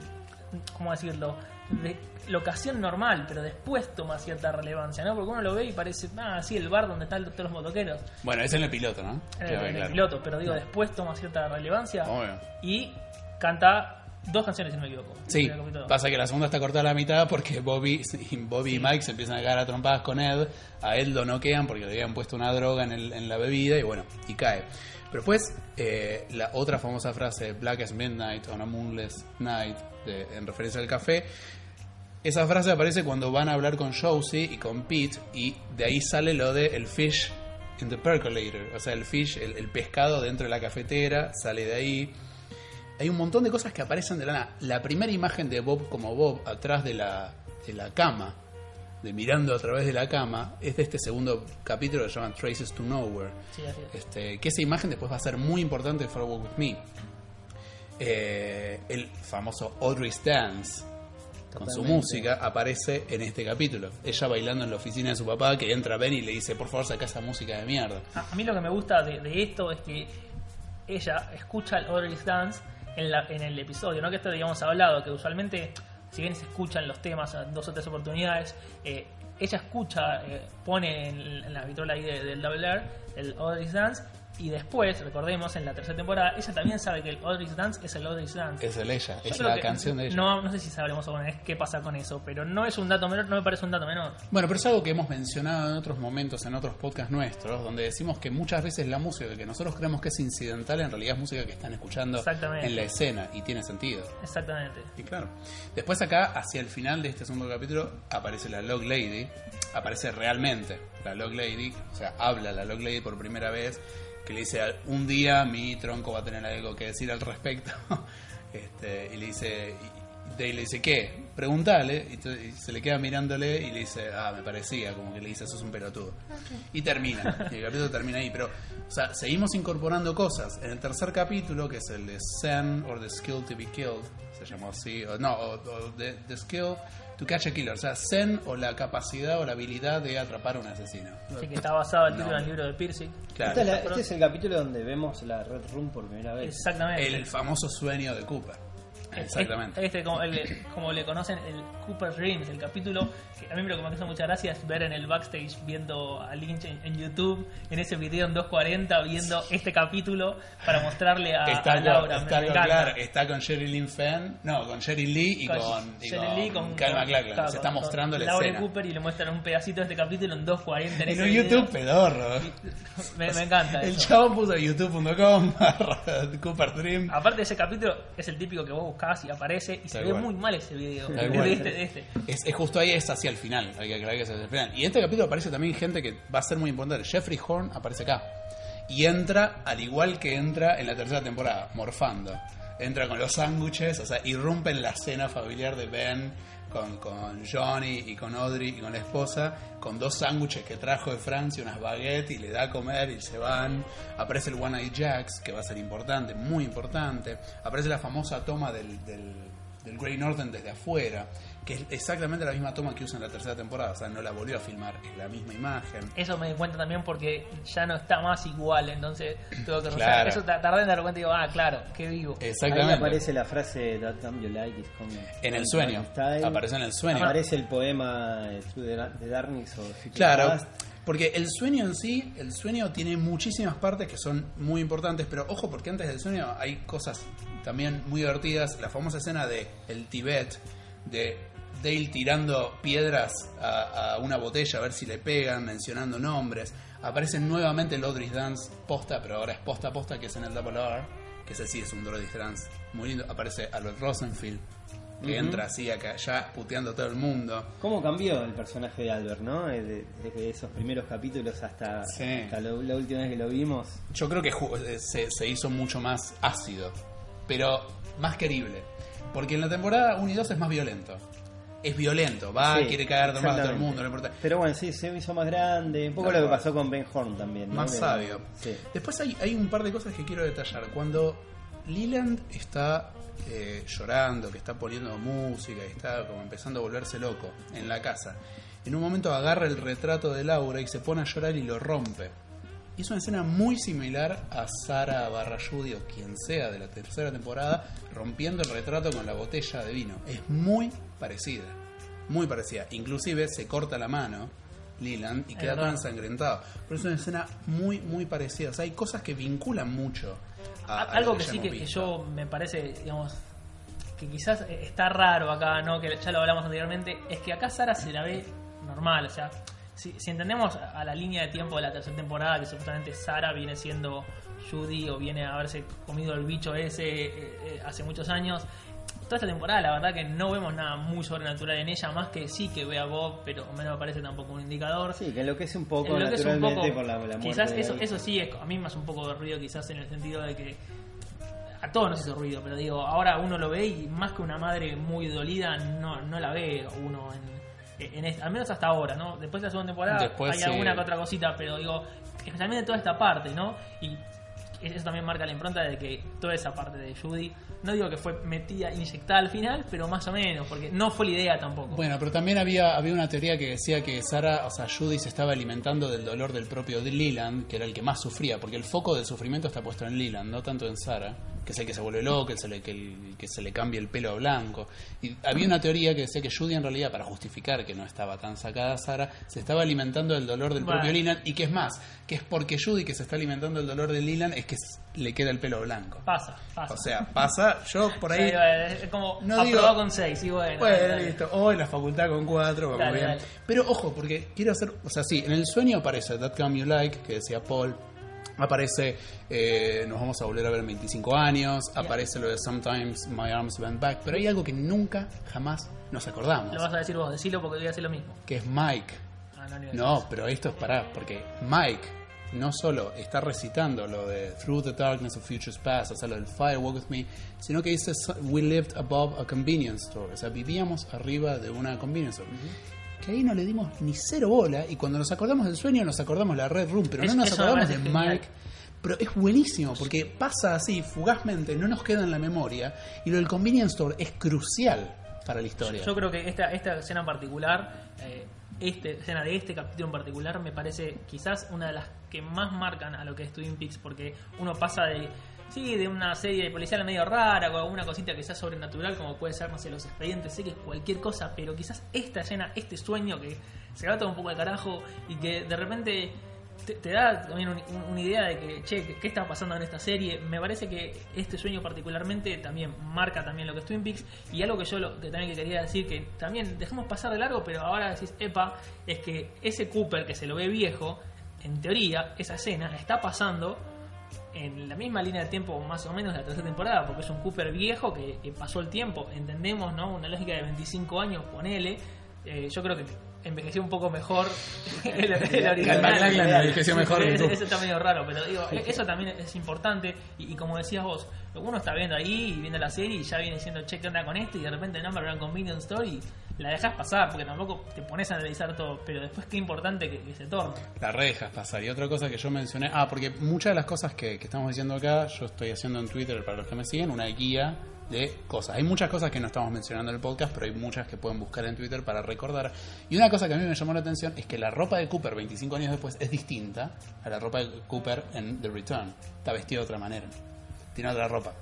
Speaker 5: ¿cómo decirlo? De locación normal, pero después toma cierta relevancia, ¿no? Porque uno lo ve y parece, ah, sí, el bar donde están todos los motoqueros,
Speaker 4: Bueno, es en el piloto, ¿no?
Speaker 5: en el,
Speaker 4: Claro,
Speaker 5: en el piloto, pero digo, después toma cierta relevancia
Speaker 4: Obvio.
Speaker 5: y canta dos canciones, si no me equivoco.
Speaker 4: Sí, pasa que la segunda está cortada a la mitad porque Bobby, y Bobby y Mike se empiezan a cagar a trompadas con Ed. A Ed lo noquean porque le habían puesto una droga en, el- en la bebida y bueno, y cae. Pero después, eh, la otra famosa frase, Black as Midnight on a Moonless Night, de- en referencia al café, esa frase aparece cuando van a hablar con Josie y con Pete y de ahí sale lo de el fish in the percolator, o sea, el fish, el, el pescado dentro de la cafetera, sale de ahí. Hay un montón de cosas que aparecen de la nada. La primera imagen de Bob como Bob atrás de la, de la cama, de mirando a través de la cama, es de este segundo capítulo que se llama Traces to Nowhere.
Speaker 5: Sí, así es.
Speaker 4: Este, que esa imagen después va a ser muy importante en For Walk With Me. Eh, el famoso Audrey's Dance, con su música, aparece en este capítulo. Ella bailando en la oficina de su papá, que entra Ben y le dice, por favor, saca esa música de mierda.
Speaker 5: A, a mí lo que me gusta de, de esto es que ella escucha el Audrey's Dance en, la- en el episodio, ¿no? Que esto habíamos hablado, que usualmente, si bien se escuchan los temas en dos o tres oportunidades, eh, ella escucha, eh, pone en, en la vitrola ahí de- del Double R el Audrey's Dance y después, recordemos, en la tercera temporada, ella también sabe que el Audrey's Dance es el Audrey's Dance.
Speaker 4: Es el ella,
Speaker 5: Yo
Speaker 4: es la canción de ella.
Speaker 5: No, no sé si sabremos alguna vez qué pasa con eso, pero no es un dato menor, no me parece un dato menor.
Speaker 4: Bueno, pero es algo que hemos mencionado en otros momentos, en otros podcasts nuestros, donde decimos que muchas veces la música que nosotros creemos que es incidental, en realidad es música que están escuchando en la escena y tiene sentido.
Speaker 5: Exactamente.
Speaker 4: Y claro. Después acá, hacia el final de este segundo capítulo, aparece la Log Lady. Aparece realmente la Log Lady. O sea, habla la Log Lady por primera vez. Que le dice, un día mi tronco va a tener algo que decir al respecto. este, y le dice, y Dale le dice, ¿qué? Pregúntale. Y, y se le queda mirándole y le dice, ah, me parecía. Como que le dice, sos un pelotudo. Y termina. Y el capítulo termina ahí. Pero, o sea, seguimos incorporando cosas. En el tercer capítulo, que es el de Zen or the Skill to be Killed, se llamó así, o no, o, o the, the Skill to Catch a Killer. O sea, Zen o la capacidad o la habilidad de atrapar a un asesino.
Speaker 5: Así que está basado el título
Speaker 4: No.
Speaker 5: en el libro de Piercing.
Speaker 4: Claro.
Speaker 3: Esta es la- este es el capítulo donde vemos la Red Room por primera vez.
Speaker 5: Exactamente.
Speaker 4: El famoso sueño de Cooper. Exactamente.
Speaker 5: Este, como, el- como le conocen, el Cooper Rings, el capítulo que a mí lo que me hace mucha gracia es ver en el backstage viendo a Lynch en, en YouTube, en ese video en 240, viendo este capítulo para mostrarle a,
Speaker 4: Está,
Speaker 5: a
Speaker 4: con,
Speaker 5: Laura. Me-
Speaker 4: está
Speaker 5: me
Speaker 4: con- claro, está con Sherry Lynn Fenn, no, con Sherry Lee y con, y con,
Speaker 5: Lee, con
Speaker 4: Kyle MacLachlan.
Speaker 5: claro,
Speaker 4: se está mostrando la
Speaker 5: Laura
Speaker 4: escena.
Speaker 5: Cooper y le muestran un pedacito de este capítulo en 240 en,
Speaker 4: En
Speaker 5: video.
Speaker 4: YouTube pedorro.
Speaker 5: Me, me encanta
Speaker 4: El
Speaker 5: eso.
Speaker 4: chavo puso youtube.com Cooper Dream.
Speaker 5: Aparte ese capítulo, es el típico que vos y aparece y se ve muy mal ese video. De este, de este.
Speaker 4: Es, es justo ahí, es hacia el final. Hay que que es hacia el final. Y en este capítulo aparece también gente que va a ser muy importante. Jeffrey Horn aparece acá. Y entra al igual que entra en la tercera temporada, morfando. Entra con los sándwiches, o sea, irrumpe en la cena familiar de Ben con, con Johnny y con Audrey y con la esposa, con dos sándwiches que trajo de Francia, unas baguettes y le da a comer y se van. Aparece el One Eye Jacks, que va a ser importante, muy importante. Aparece la famosa toma del, del, del Grey Northern desde afuera, que es exactamente la misma toma que usa en la tercera temporada, o sea, no la volvió a filmar, es la misma imagen.
Speaker 5: Eso me di cuenta también porque ya no está más igual, entonces tuve que
Speaker 4: Claro.
Speaker 5: Eso ta- tardé en dar cuenta y digo, ah, claro, qué vivo.
Speaker 3: Ahí
Speaker 4: Exactamente.
Speaker 3: aparece la frase That time you like is coming.
Speaker 4: En el sueño. Aparece en el sueño.
Speaker 3: Aparece el poema eh, the Darkness o Future
Speaker 4: Claro,
Speaker 3: Past.
Speaker 4: Porque el sueño en sí, el sueño tiene muchísimas partes que son muy importantes, pero ojo porque antes del sueño hay cosas también muy divertidas. La famosa escena de el Tibet, de Dale tirando piedras a, una botella a ver si le pegan, mencionando nombres. Aparece nuevamente el Audrey's Dance posta, pero ahora es posta posta, que es en el Double R, que ese sí es un Audrey's Dance muy lindo. Aparece Albert Rosenfield, que entra así acá, ya puteando a todo el mundo.
Speaker 3: ¿Cómo cambió el personaje de Albert, no? Eh, de- Desde esos primeros capítulos hasta,
Speaker 4: Sí.
Speaker 3: hasta lo- la última vez que lo vimos.
Speaker 4: Yo creo que eh, se, se hizo mucho más ácido, pero más querible. Porque en la temporada 1 y 2 es más violento. Es violento, va,
Speaker 3: Sí,
Speaker 4: quiere cagar más a todo el mundo, no importa.
Speaker 3: Pero bueno, sí, se hizo más grande. Un poco lo que pasó con Ben Horn también. ¿no?
Speaker 4: Más
Speaker 3: De-
Speaker 4: sabio.
Speaker 3: Sí.
Speaker 4: Después hay, hay un par de cosas que quiero detallar. Cuando Leland está eh, llorando, que está poniendo música y está como empezando a volverse loco en la casa, en un momento agarra el retrato de Laura y se pone a llorar y lo rompe. Y es una escena muy similar a Sara barra Judy o quien sea de la tercera temporada rompiendo el retrato con la botella de vino. Es muy parecida. Muy parecida. Inclusive se corta la mano Leland y queda todo ensangrentado. Pero es una escena muy, muy parecida. O sea, hay cosas que vinculan mucho a,
Speaker 5: Algo que sí que, yo me parece, digamos, que quizás está raro acá, ¿no? Que ya lo hablamos anteriormente, es que acá Sara se la ve normal, o sea, si, si entendemos a la línea de tiempo de la tercera temporada, que supuestamente Sara viene siendo Judy o viene a haberse comido el bicho ese eh, eh, hace muchos años, toda esta temporada la verdad que no vemos nada muy sobrenatural en ella, más que sí que ve a Bob, pero no me parece tampoco un indicador.
Speaker 3: Sí, que enloquece un poco
Speaker 5: Lo que es un poco-
Speaker 3: por la, la
Speaker 5: quizás eso, eso sí, es, a mí me hace un poco de ruido quizás en el sentido de que a todos nos hizo ruido, pero digo, ahora uno lo ve y más que una madre muy dolida, no, no la ve uno en, en este- al menos hasta ahora, ¿no? Después de la segunda temporada
Speaker 4: Después
Speaker 5: hay
Speaker 4: sí.
Speaker 5: alguna que otra cosita, pero digo, especialmente toda esta parte, ¿no? Y eso también marca la impronta de que toda esa parte de Judy No digo que fue metida, inyectada al final, pero más o menos, porque no fue la idea tampoco.
Speaker 4: Bueno, pero también había, había una teoría que decía que Sara, o sea, Judy se estaba alimentando del dolor del propio Leland, que era el que más sufría, porque el foco del sufrimiento está puesto en Leland, no tanto en Sara, que es el que se vuelve loco, el, se le- que, el- que se le cambia el pelo a blanco. Y había una teoría que decía que Judy en realidad, para justificar que no estaba tan sacada Sara, se estaba alimentando del dolor del
Speaker 5: Bueno.
Speaker 4: propio Leland, y que es más, que es porque Judy que se está alimentando del dolor de Leland es que le queda el pelo blanco.
Speaker 5: Pasa, pasa.
Speaker 4: O sea, pasa, yo por ahí...
Speaker 5: Es como
Speaker 4: No
Speaker 5: aprobado
Speaker 4: digo-
Speaker 5: con 6, y bueno.
Speaker 4: Bueno,
Speaker 5: dale.
Speaker 4: listo. O en la facultad con cuatro, vamos
Speaker 5: Dale,
Speaker 4: bien. Pero ojo, porque quiero hacer. O sea, sí, en el sueño aparece That Come You Like, que decía Paul. Aparece eh, Nos vamos a volver a ver en 25 años. Aparece lo de Sometimes My Arms Bend Back. Pero hay algo que nunca, jamás nos acordamos.
Speaker 5: Lo vas a decir vos, decilo porque voy a hacer lo mismo.
Speaker 4: Que es Mike.
Speaker 5: Ah, no, ni
Speaker 4: No, pero esto es para. Porque Mike no solo está recitando lo de Through the Darkness of Futures Past, o sea, lo del Fire Walk with Me, sino que dice We lived above a convenience store. O sea, vivíamos arriba de una convenience store. Que ahí no le dimos ni cero bola y cuando nos acordamos del sueño nos acordamos de la Red Room, pero
Speaker 5: Es-
Speaker 4: no nos acordamos de. Mike. Pero es buenísimo porque pasa así, fugazmente, no nos queda en la memoria y lo del convenience store es crucial para la historia.
Speaker 5: Yo creo que esta, esta escena en particular, eh, este, escena de este capítulo en particular, me parece quizás una de las que más marcan a lo que es Twin Peaks, porque uno pasa de. Sí, de una serie de policial medio rara, con alguna cosita que sea sobrenatural, como puede ser, no sé, los expedientes, sé que cualquier cosa, pero quizás esta escena, este sueño que se va todo un poco de carajo y que de repente te, da también un- un- una idea de que, che, ¿qué- ¿qué está pasando en esta serie? Me parece que este sueño particularmente también marca también lo que es Twin Peaks y algo que yo que también que quería decir que también dejamos pasar de largo, pero ahora decís, epa, es que ese Cooper que se lo ve viejo, en teoría, esa escena está pasando en la misma línea de tiempo más o menos de la tercera temporada, porque es un Cooper viejo que, que pasó el tiempo, entendemos, ¿no? Una lógica de 25 años, ponele. Eh, yo creo que envejeció un poco mejor el, el original.
Speaker 4: Envejeció mejor
Speaker 5: ese está medio raro, pero digo, eso también es importante. Y, y como decías vos, uno está viendo ahí y viendo la serie y ya viene diciendo, che, ¿qué onda con esto? Y de repente Number One Convenience Store y la dejas pasar, porque tampoco te pones a analizar todo. Pero después, qué importante que, se torne.
Speaker 4: La rejas pasar. Y otra cosa que yo mencioné, ah, porque muchas de las cosas que, que estamos diciendo acá, yo estoy haciendo en Twitter para los que me siguen, una guía de cosas. Hay muchas cosas que no estamos mencionando en el podcast, pero hay muchas que pueden buscar en Twitter para recordar. Y una cosa que a mí me llamó la atención es que la ropa de Cooper 25 años después es distinta a la ropa de Cooper en The Return. Está vestido de otra manera. Tiene otra ropa.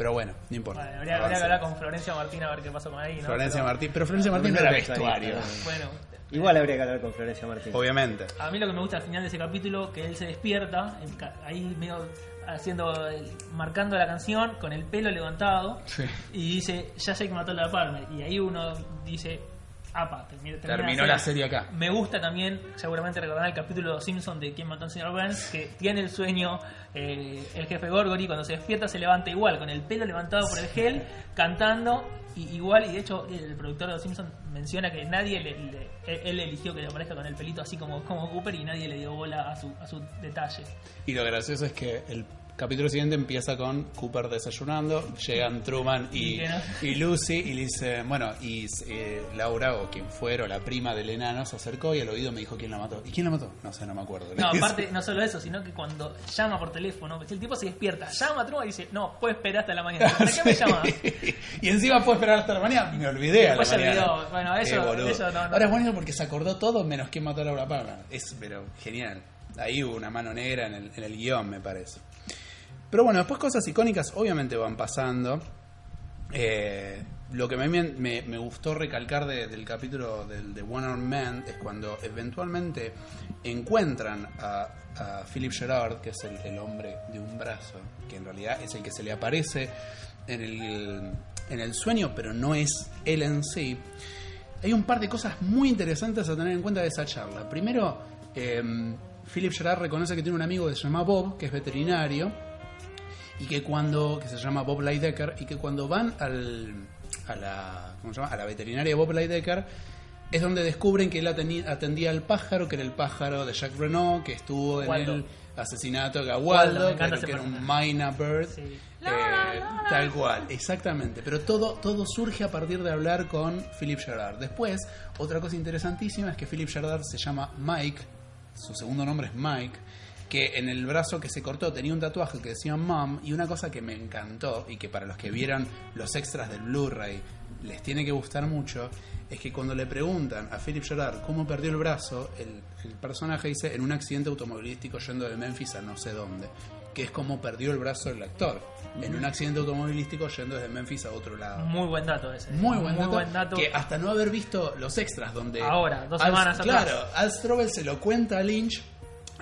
Speaker 4: Pero bueno, no importa.
Speaker 5: Bueno, habría, habría que hablar con Florencia Martín a ver qué pasó con ahí. ¿no?
Speaker 4: Florencia
Speaker 5: Pero,
Speaker 4: Martín. Pero Florencia Martín no era vestuario.
Speaker 5: Bueno,
Speaker 3: Igual habría que hablar con Florencia Martín.
Speaker 4: Obviamente.
Speaker 5: A mí lo que me gusta al final de ese capítulo, que él se despierta, ahí medio haciendo, el- marcando la canción, con el pelo levantado,
Speaker 4: Sí.
Speaker 5: y dice, ya sé que mató a la Palmer. Y ahí uno dice, apa, termi- termina
Speaker 4: Terminó la serie acá.
Speaker 5: Me gusta también, seguramente recordarán el capítulo de Los Simpson de quién mató al señor Burns, que tiene el sueño, eh, el jefe Gorgory, cuando se despierta se levanta igual, con el pelo levantado por el gel, cantando, y igual, y de hecho el productor de Los Simpson menciona que nadie le, le- él, él eligió que le aparezca con el pelito así como, como Cooper y nadie le dio bola a su, a su detalle.
Speaker 4: Y lo gracioso es que el capítulo siguiente empieza con Cooper desayunando, llegan Truman y, Lucy y le dice, bueno, y eh, Laura o quien fuera, o la prima del enano, se acercó y al oído me dijo quién la mató. ¿Y quién la mató? No sé, no me acuerdo.
Speaker 5: No, aparte, no solo eso, sino que cuando llama por teléfono, el tipo se despierta, llama a Truman y dice, no, puedes esperar hasta la mañana. ¿Para qué me llama?
Speaker 4: y encima puedo esperar hasta la mañana. Me olvidé a la
Speaker 5: Después se
Speaker 4: mañana.
Speaker 5: olvidó. Bueno, eso- eso no- no.
Speaker 4: Ahora es bueno porque se acordó todo menos quién mató a Laura Palmer. Es, pero genial. Ahí hubo una mano negra en el, en el guion, me parece. Pero bueno, después cosas icónicas obviamente van pasando. Eh, lo que me, me- me gustó recalcar de- del capítulo del de One Armed Man es cuando eventualmente encuentran a, Philip Gerard, que es el, el hombre de un brazo, que en realidad es el que se le aparece en el, en el sueño, pero no es él en sí. Hay un par de cosas muy interesantes a tener en cuenta de esa charla. Primero, eh, Philip Gerard reconoce que tiene un amigo que se llama Bob, que es veterinario, y que cuando que se llama Bob Lydecker y que cuando van al, a la ¿cómo se llama? a la veterinaria Bob Lydecker es donde descubren que él atendía al pájaro que era el pájaro de Jacques Renault que estuvo en
Speaker 5: Waldo.
Speaker 4: el asesinato de
Speaker 5: Waldo, me
Speaker 4: Waldo que, era-
Speaker 5: ese
Speaker 4: que era un. Myna Bird
Speaker 5: Sí.
Speaker 4: eh, tal cual exactamente pero todo todo surge a partir de hablar con Philip Gerard después otra cosa interesantísima es que Philip Gerard se llama Mike su segundo nombre es Mike que en el brazo que se cortó tenía un tatuaje que decía Mom y una cosa que me encantó y que para los que vieron los extras del Blu-ray les tiene que gustar mucho es que cuando le preguntan a Philip Gerard cómo perdió el brazo, el, el personaje dice en un accidente automovilístico yendo de Memphis a no sé dónde, que es como perdió el brazo el actor, en un accidente automovilístico yendo desde Memphis a otro lado.
Speaker 5: Muy buen dato ese.
Speaker 4: Muy buen, dato,
Speaker 5: buen dato.
Speaker 4: Que hasta no haber visto los extras donde.
Speaker 5: Ahora, dos
Speaker 4: Al-
Speaker 5: semanas atrás.
Speaker 4: Claro, Al Strobel se lo cuenta a Lynch.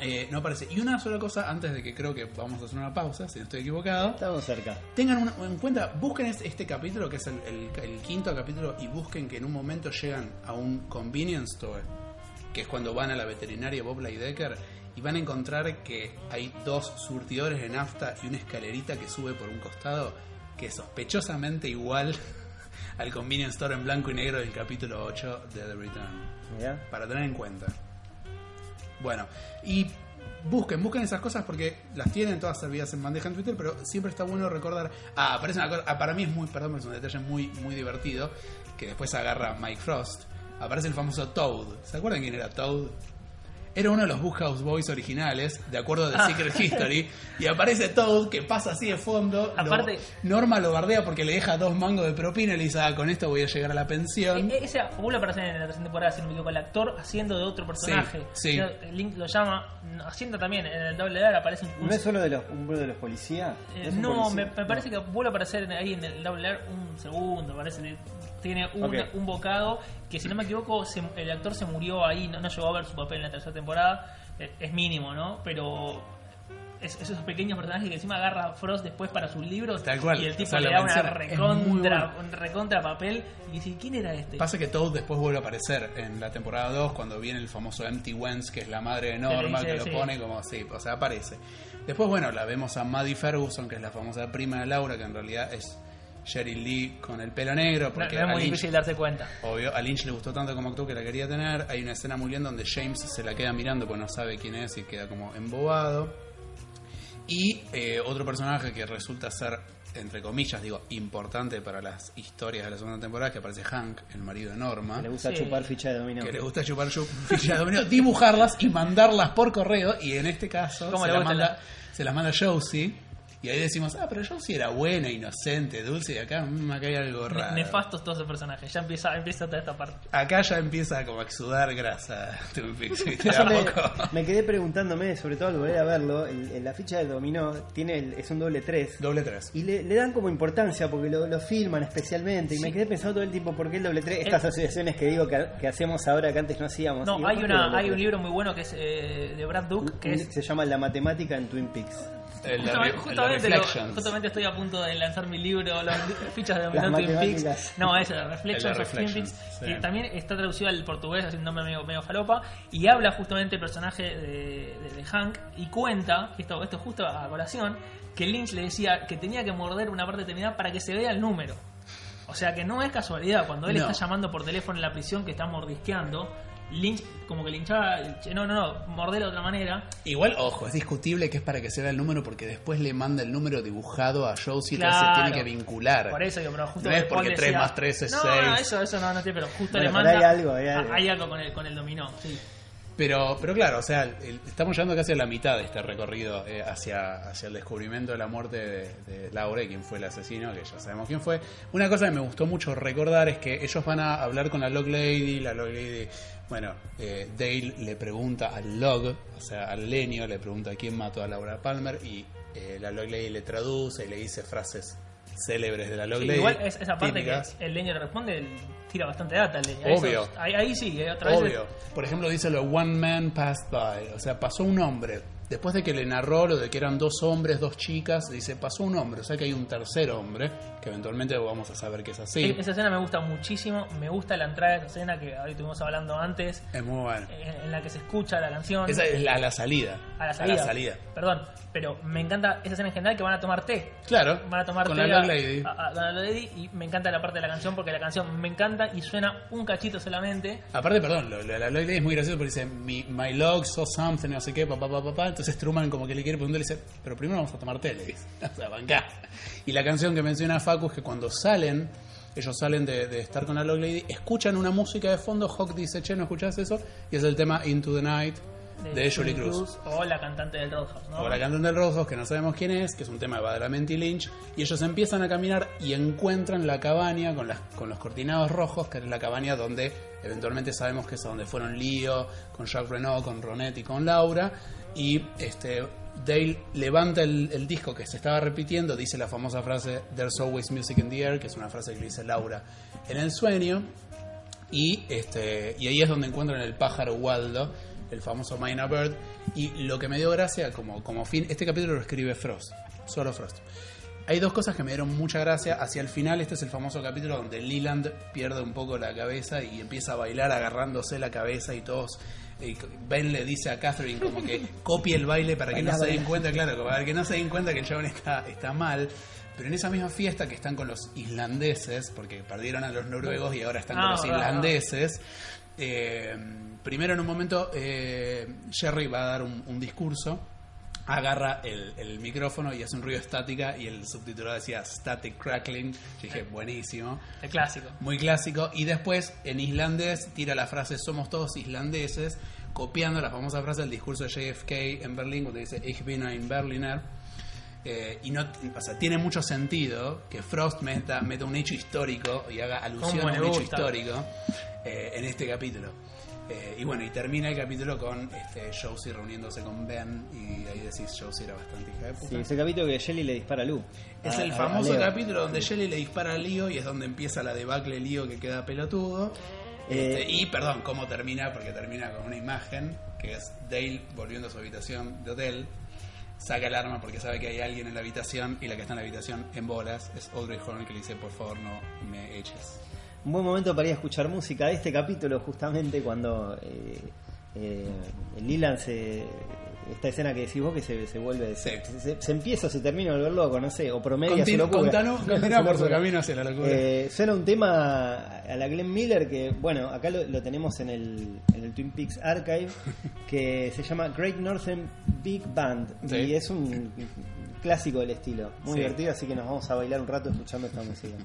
Speaker 4: Eh, no aparece. Y una sola cosa antes de que creo que vamos a hacer una pausa, si no estoy equivocado.
Speaker 3: Estamos cerca.
Speaker 4: Tengan una- en cuenta, busquen es- este capítulo, que es el, el- el quinto capítulo, y busquen que en un momento llegan a un convenience store, que es cuando van a la veterinaria Bob Decker y van a encontrar que hay dos surtidores de nafta y una escalerita que sube por un costado, que es sospechosamente igual al convenience store en blanco y negro del capítulo 8 de The Return para tener en cuenta. Bueno, y busquen, busquen esas cosas porque las tienen todas servidas en bandeja en Twitter, pero siempre está bueno recordar. Ah, aparece una cosa, ah, para mí es muy, perdón, es un detalle muy, muy divertido, que después agarra Mike Frost. Aparece el famoso Toad. ¿Se acuerdan quién era Toad? Era uno de los Bookhouse Boys originales, de acuerdo
Speaker 5: Ah.
Speaker 4: de Secret History, y aparece Toad que pasa así de fondo. lo-
Speaker 5: Aparte-
Speaker 4: Norma lo bardea porque le deja dos mangos de propina y le dice, ah, con esto voy a llegar a la pensión.
Speaker 5: E- e- Ese vuelve a aparecer en la tercera temporada, si no me equivoco, el actor haciendo de otro personaje.
Speaker 4: Sí, sí.
Speaker 5: O sea, Link lo llama, haciendo también en el doble R aparece un,
Speaker 3: ¿No es solo de los, uno de los policías?
Speaker 5: Eh, no,
Speaker 3: policía?
Speaker 5: me, me parece que vuelve a aparecer en- ahí en el Double R un segundo, parece que tiene un, un bocado que si no me equivoco se- el actor se murió ahí, no, no llegó a ver su papel en la tercera temporada, Eh, es mínimo, ¿no? Pero es- esos pequeños personajes que encima agarra Frost después para sus libros
Speaker 4: Tal cual,
Speaker 5: y el tipo
Speaker 4: o sea,
Speaker 5: le da una recontra,
Speaker 4: bueno.
Speaker 5: un recontra papel y dice, ¿quién era este?
Speaker 4: Pasa que Toad después vuelve a aparecer en la temporada 2 cuando viene el famoso Empty Wentz, que es la madre de Norma,
Speaker 5: dice,
Speaker 4: que lo
Speaker 5: sí.
Speaker 4: pone como así, o sea, aparece. Después, bueno, la vemos a Maddie Ferguson, que es la famosa prima de Laura, que en realidad es Sheryl Lee con el pelo negro,
Speaker 5: No,
Speaker 4: porque
Speaker 5: no es
Speaker 4: a
Speaker 5: muy
Speaker 4: Lynch-
Speaker 5: difícil darse cuenta.
Speaker 4: Obvio, a Lynch le gustó tanto como actuó que la quería tener. Hay una escena muy linda donde James se la queda mirando porque no sabe quién es y queda como embobado. Y eh, otro personaje que resulta ser, entre comillas, digo, importante para las historias de la segunda temporada, que aparece Hank, el marido de Norma,
Speaker 3: Que le gusta
Speaker 5: Sí.
Speaker 3: chupar ficha de dominó.
Speaker 4: que le gusta chupar chu- ficha de dominó, dibujarlas y mandarlas por correo. Y en este caso
Speaker 5: ¿Cómo
Speaker 4: se,
Speaker 5: gusta
Speaker 4: manda, se las manda Josie. Y ahí decimos, ah, pero Josie era buena, inocente, dulce, y acá, mm, acá hay algo raro.
Speaker 5: Nefastos todos los personajes, ya empieza, empieza toda esta parte.
Speaker 4: Acá ya empieza como a exudar grasa Twin Peaks, ¿viste? A
Speaker 3: me,
Speaker 4: poco.
Speaker 3: me quedé preguntándome, sobre todo al volver a verlo, el- en la ficha de dominó tiene el- es un doble 3
Speaker 4: Doble 3.
Speaker 3: y le, le dan como importancia porque lo, lo filman especialmente y me quedé pensando todo el tiempo por qué el doble 3, estas asociaciones que digo que, que hacemos ahora que antes no hacíamos.
Speaker 5: No, hay
Speaker 3: ¿por qué
Speaker 5: una hay un libro muy bueno que es eh, de Brad Duke, que es
Speaker 3: se llama La matemática en Twin Peaks.
Speaker 4: El,
Speaker 5: Justamente,
Speaker 4: de- de
Speaker 5: lo- justamente estoy a punto de lanzar mi libro, las fichas de Twin Peaks. No, es Reflections
Speaker 4: de
Speaker 5: of Twin Peaks,
Speaker 4: sí.
Speaker 5: que también está traducido al portugués, haciéndome medio, medio falopa, y habla justamente el personaje de, de- de Hank, y cuenta, que esto, esto justo a colación, que Lynch le decía que tenía que morder una parte determinada para que se vea el número. O sea que no es casualidad, cuando él
Speaker 4: No.
Speaker 5: está llamando por teléfono en la prisión que está mordisqueando, Lynch como que linchaba, no, no, no, morder de otra manera,
Speaker 4: Igual, ojo, es discutible que es para que se vea el número porque después le manda el número dibujado a Josie, entonces
Speaker 5: Claro.
Speaker 4: tiene que vincular.
Speaker 5: Por eso digo, pero justo
Speaker 4: No es porque
Speaker 5: decía-
Speaker 4: 3 más 3 es
Speaker 5: no,
Speaker 4: 6.
Speaker 5: No, eso, eso no, no tiene, pero justo
Speaker 3: Bueno,
Speaker 5: le manda.
Speaker 3: hay algo, hay algo.
Speaker 5: Hay algo con el, con el dominó, sí.
Speaker 4: Pero, pero claro, o sea, el- estamos llegando casi a la mitad de este recorrido eh, hacia, hacia el descubrimiento de la muerte de, de Laura y quién fue el asesino, que ya sabemos quién fue. Una cosa que me gustó mucho recordar es que ellos van a hablar con la Log Lady, la Log Lady, bueno, eh, Dale le pregunta al Log, o sea, al Lenio, le pregunta quién mató a Laura Palmer y eh, la Log Lady le traduce y le dice frases célebres de la Log
Speaker 5: Sí,
Speaker 4: Lady.
Speaker 5: igual es, esa parte
Speaker 4: típicas.
Speaker 5: que el leño le responde, tira bastante data. el leño. Eso-
Speaker 4: Obvio.
Speaker 5: ahí, ahí sí, eh, otra vez.
Speaker 4: Obvio. Por ejemplo, dice lo one man passed by. O sea, pasó un hombre. Después de que le narró lo de que eran dos hombres, dos chicas, dice, pasó un hombre. O sea que hay un tercer hombre, que eventualmente vamos a saber que es así.
Speaker 5: Esa escena me gusta muchísimo. Me gusta la entrada de esa escena que ahorita estuvimos hablando antes,
Speaker 4: Es muy bueno.
Speaker 5: en, en la que se escucha la canción.
Speaker 4: Esa es la, a la salida.
Speaker 5: a la salida.
Speaker 4: salida.
Speaker 5: Perdón, pero me encanta esa escena en general que van a tomar té.
Speaker 4: Claro.
Speaker 5: Van a tomar
Speaker 4: con
Speaker 5: té
Speaker 4: la
Speaker 5: a-
Speaker 4: Lady.
Speaker 5: a- con la Lady y me encanta la parte de la canción porque la canción me encanta y suena un cachito solamente.
Speaker 4: Aparte, perdón, lo, la Lady es muy gracioso porque dice, "Mi- my log saw something, no sé qué, papá, papá, papá. Entonces Truman como que le quiere preguntar le dice, pero primero vamos a tomar té, le dice. O sea, bancá. Y la canción que menciona Facu es que cuando salen, ellos salen de, de estar con la Log Lady, escuchan una música de fondo, Hawk dice, che, ¿no escuchás eso? Y es el tema Into the Night de Julie Cruz.
Speaker 5: O la cantante del Roadhouse, ¿no?
Speaker 4: O la cantante del Roadhouse, que no sabemos quién es, que es un tema de Badalamenti Lynch. Y ellos empiezan a caminar y encuentran la cabaña con, las, con los cortinados rojos, que es la cabaña donde eventualmente sabemos que es a donde fueron Lío, con Jacques Renault, con Ronet y con Laura. Y este Dale levanta el, disco que se estaba repitiendo, dice la famosa frase There's always music in the air, que es una frase que le dice Laura en el sueño. Y, este, y ahí es donde encuentran el pájaro Waldo, el famoso Mina Bird. Y lo que me dio gracia, como, como fin, este capítulo lo escribe Frost, solo Frost. Hay dos cosas que me dieron mucha gracia. Hacia el final, este es el famoso capítulo donde Leland pierde un poco la cabeza y empieza a bailar agarrándose la cabeza y todos. Y ben le dice a Catherine como que copie el baile para que no se den cuenta, claro, para que no se den cuenta que el chabón está, está mal. Pero en esa misma fiesta que están con los islandeses, porque perdieron a los noruegos y ahora están con
Speaker 5: Ah,
Speaker 4: los islandeses, eh, primero en un momento eh, Jerry va a dar un, un discurso, agarra el, el micrófono y hace un ruido estática y el subtitulado decía static crackling. Yo dije, buenísimo,
Speaker 5: El clásico.
Speaker 4: muy clásico. Y después en islandés tira la frase somos todos islandeses, copiando la famosa frase del discurso de JFK en Berlín, cuando dice Ich bin ein Berliner. Eh, y no, o sea, tiene mucho sentido que Frost meta, meta un hecho histórico y haga alusión a un hecho histórico eh, en este capítulo. Eh, y bueno, y termina el capítulo con este, Josie reuniéndose con Ben y ahí decís Josie era bastante hija de puta.
Speaker 3: Sí, ese capítulo que Jelly le dispara a Lu.
Speaker 4: Es
Speaker 3: A-
Speaker 4: el famoso capítulo donde Shelly le dispara a Lío y es donde empieza la debacle Lío que queda pelotudo.
Speaker 3: Eh,
Speaker 4: Este, y perdón, cómo termina, porque termina con una imagen que es Dale volviendo a su habitación de hotel, saca el arma porque sabe que hay alguien en la habitación y la que está en la habitación en bolas es Audrey Horn que le dice por favor no me eches.
Speaker 3: Un buen momento para ir a escuchar música de este capítulo, justamente cuando eh, eh, Leland se. Esta escena que decís vos que se, se vuelve.
Speaker 4: Sí.
Speaker 3: Se, se- se empieza o se termina de volver loco, no sé, o promedia su
Speaker 4: Continu-
Speaker 3: locura.
Speaker 4: contanos,
Speaker 3: Su
Speaker 4: por su camino hacia la locura.
Speaker 3: Eh, suena un tema a la Glenn Miller que, bueno, acá lo, lo tenemos en el, en el Twin Peaks Archive, que se llama Great Northern Big Band.
Speaker 4: Sí.
Speaker 3: Y es un clásico del estilo. Muy
Speaker 4: Sí.
Speaker 3: divertido, así que nos vamos a bailar un rato escuchando esta música.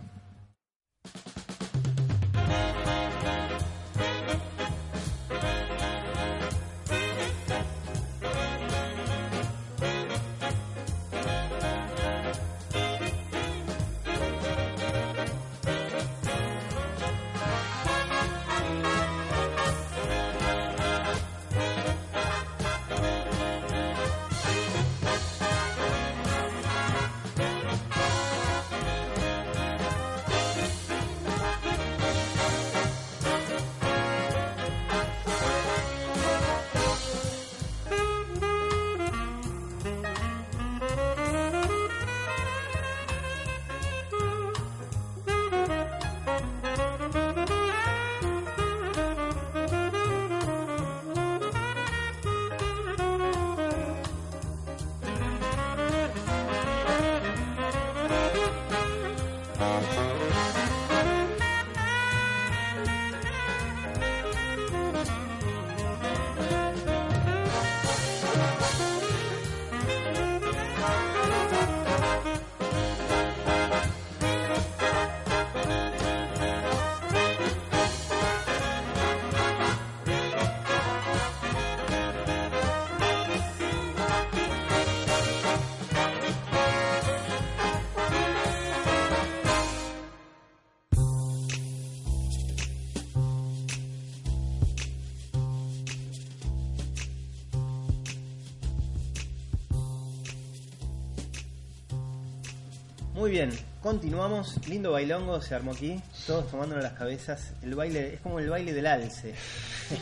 Speaker 3: Continuamos. Lindo bailongo se armó aquí. Todos tomándonos las cabezas. El baile es como el baile del alce.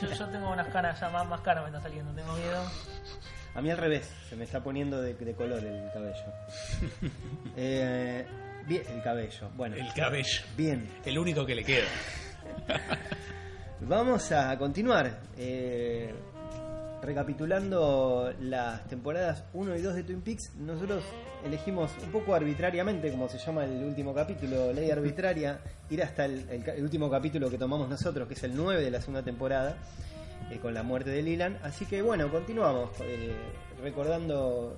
Speaker 5: Yo, yo tengo unas caras ya más, más caras me están saliendo, tengo miedo.
Speaker 3: A mí al revés, se me está poniendo de, de color el cabello. Eh, bien, el cabello. Bueno,
Speaker 4: El cabello,
Speaker 3: bien.
Speaker 4: el único que le queda.
Speaker 3: Vamos a continuar. eh, recapitulando las temporadas 1 y 2 de Twin Peaks, nosotros elegimos un poco arbitrariamente, como se llama el último capítulo, Ley Arbitraria, ir hasta el, último capítulo que tomamos nosotros, que es el 9 de la segunda temporada, eh, con la muerte de Lilan. Así que bueno, continuamos eh, recordando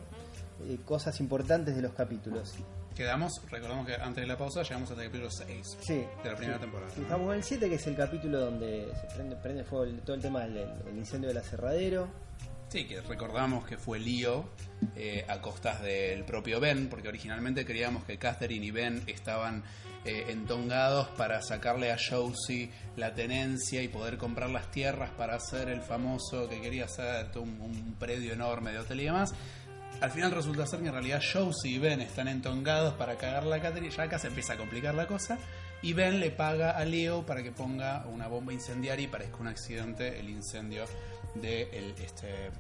Speaker 3: eh, cosas importantes de los capítulos.
Speaker 4: Quedamos, recordamos que antes de la pausa llegamos hasta el capítulo 6
Speaker 3: Sí.
Speaker 4: de la primera
Speaker 3: sí.
Speaker 4: temporada.
Speaker 3: Sí, Estamos en el 7, que es el capítulo donde se prende, prende fuego el- todo el tema del el incendio del aserradero.
Speaker 4: Sí, que recordamos que fue lío eh, a costas del propio Ben, porque originalmente creíamos que Catherine y Ben estaban eh, entongados para sacarle a Josie la tenencia y poder comprar las tierras para hacer el famoso que quería hacer un, un predio enorme de hotel y demás. Al final resulta ser que en realidad Josie y Ben están entongados para cagar la Catherine. Ya acá se empieza a complicar la cosa. Y Ben le paga a Leo para que ponga una bomba incendiaria y parezca un accidente el incendio de el, este,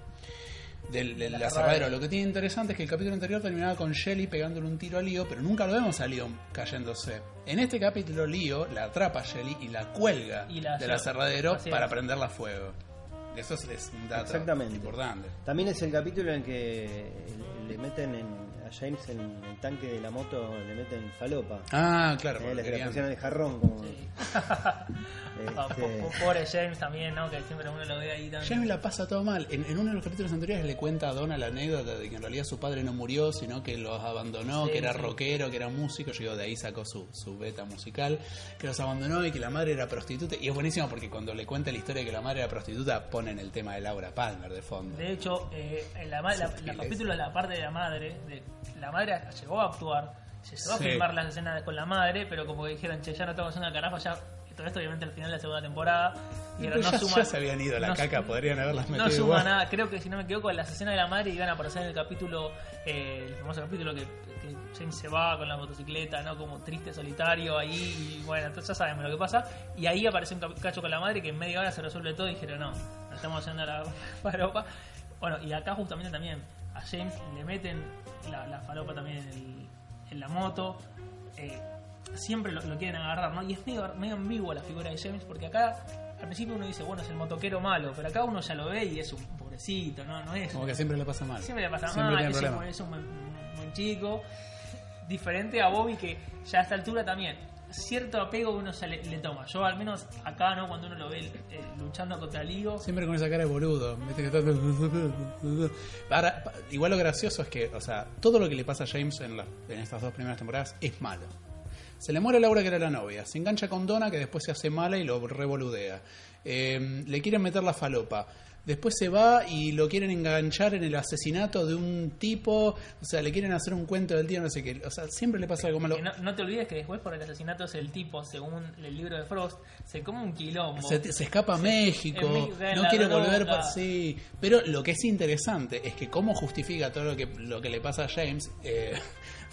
Speaker 4: del, del
Speaker 5: La
Speaker 4: aserradero. Lo que tiene interesante es que el capítulo anterior terminaba con Shelly pegándole un tiro a Leo, pero nunca lo vemos a Leo cayéndose. En este capítulo, Leo la atrapa a Shelly y la cuelga
Speaker 5: Y la
Speaker 4: del aserradero para prenderla a fuego. Eso es, es un dato
Speaker 3: Exactamente.
Speaker 4: importante.
Speaker 3: También es el capítulo en que le meten en, a James en el tanque de la moto, le meten falopa.
Speaker 4: Ah, claro,
Speaker 3: Eh,
Speaker 4: porque
Speaker 3: le, le
Speaker 4: querían-
Speaker 3: pusieron el jarrón como...
Speaker 5: Sí.
Speaker 3: este,
Speaker 5: Ah, po- Pobre James también, ¿no? Que siempre uno lo ve ahí también.
Speaker 4: Jamie la pasa todo mal. En, en uno de los capítulos anteriores le cuenta a Donna la anécdota de que en realidad su padre no murió, sino que los abandonó,
Speaker 5: Sí,
Speaker 4: que era
Speaker 5: sí.
Speaker 4: rockero, que era músico. Digo, de ahí sacó su, su beta musical, que los abandonó y que la madre era prostituta. Y es buenísimo porque cuando le cuenta la historia de que la madre era prostituta, ponen el tema de Laura Palmer de fondo.
Speaker 5: De hecho, eh, en la, la, la capítulo la parte de la madre, de, la madre llegó a actuar, se llegó
Speaker 4: Sí.
Speaker 5: a filmar las escenas con la madre, pero como que dijeron, che, ya no estamos haciendo una carajo, ya. Todo esto obviamente al final de la segunda temporada. Y
Speaker 4: Pero ya, ya se habían ido la
Speaker 5: no
Speaker 4: caca, podrían haberlas metido
Speaker 5: No suma
Speaker 4: igual.
Speaker 5: nada, creo que si no me equivoco, las escenas de la madre iban a aparecer en el capítulo, eh, el famoso capítulo que, que James se va con la motocicleta, ¿no? Como triste, solitario ahí, y bueno, entonces ya sabemos lo que pasa. Y ahí aparece un cacho con la madre que en media hora se resuelve todo y dijeron, no, nos estamos haciendo la faropa. Bueno, y acá justamente también a James le meten la, la falopa también en, el- en la moto. eh, siempre lo, lo quieren agarrar, ¿no? Y es medio, medio ambigua la figura de James porque acá al principio uno dice, bueno, es el motoquero malo, pero acá uno ya lo ve y es un pobrecito, ¿no? No es.
Speaker 4: Como que siempre le pasa mal.
Speaker 5: Siempre le pasa
Speaker 4: Siempre
Speaker 5: mal, es un, es un buen, buen chico. Diferente a Bobby que ya a esta altura también cierto apego uno ya le, le toma. Yo al menos acá, ¿no? Cuando uno lo ve eh, luchando contra Lío,
Speaker 4: Siempre con esa cara de boludo. Ahora, igual lo gracioso es que, o sea, todo lo que le pasa a James en, la- en estas dos primeras temporadas es malo. Se le muere Laura, que era la novia. Se engancha con Donna, que después se hace mala y lo revoludea. Eh, le quieren meter la falopa. Después se va y lo quieren enganchar en el asesinato de un tipo. O sea, le quieren hacer un cuento del tío, no sé qué. O sea, siempre le pasa algo malo.
Speaker 5: no, no te olvides que después por el asesinato es el tipo, según el libro de Frost, se come un quilombo.
Speaker 4: Se, se escapa a México, no quiere
Speaker 5: droga.
Speaker 4: volver para sí. Pero lo que es interesante es que cómo justifica todo lo que lo que le pasa a James, eh,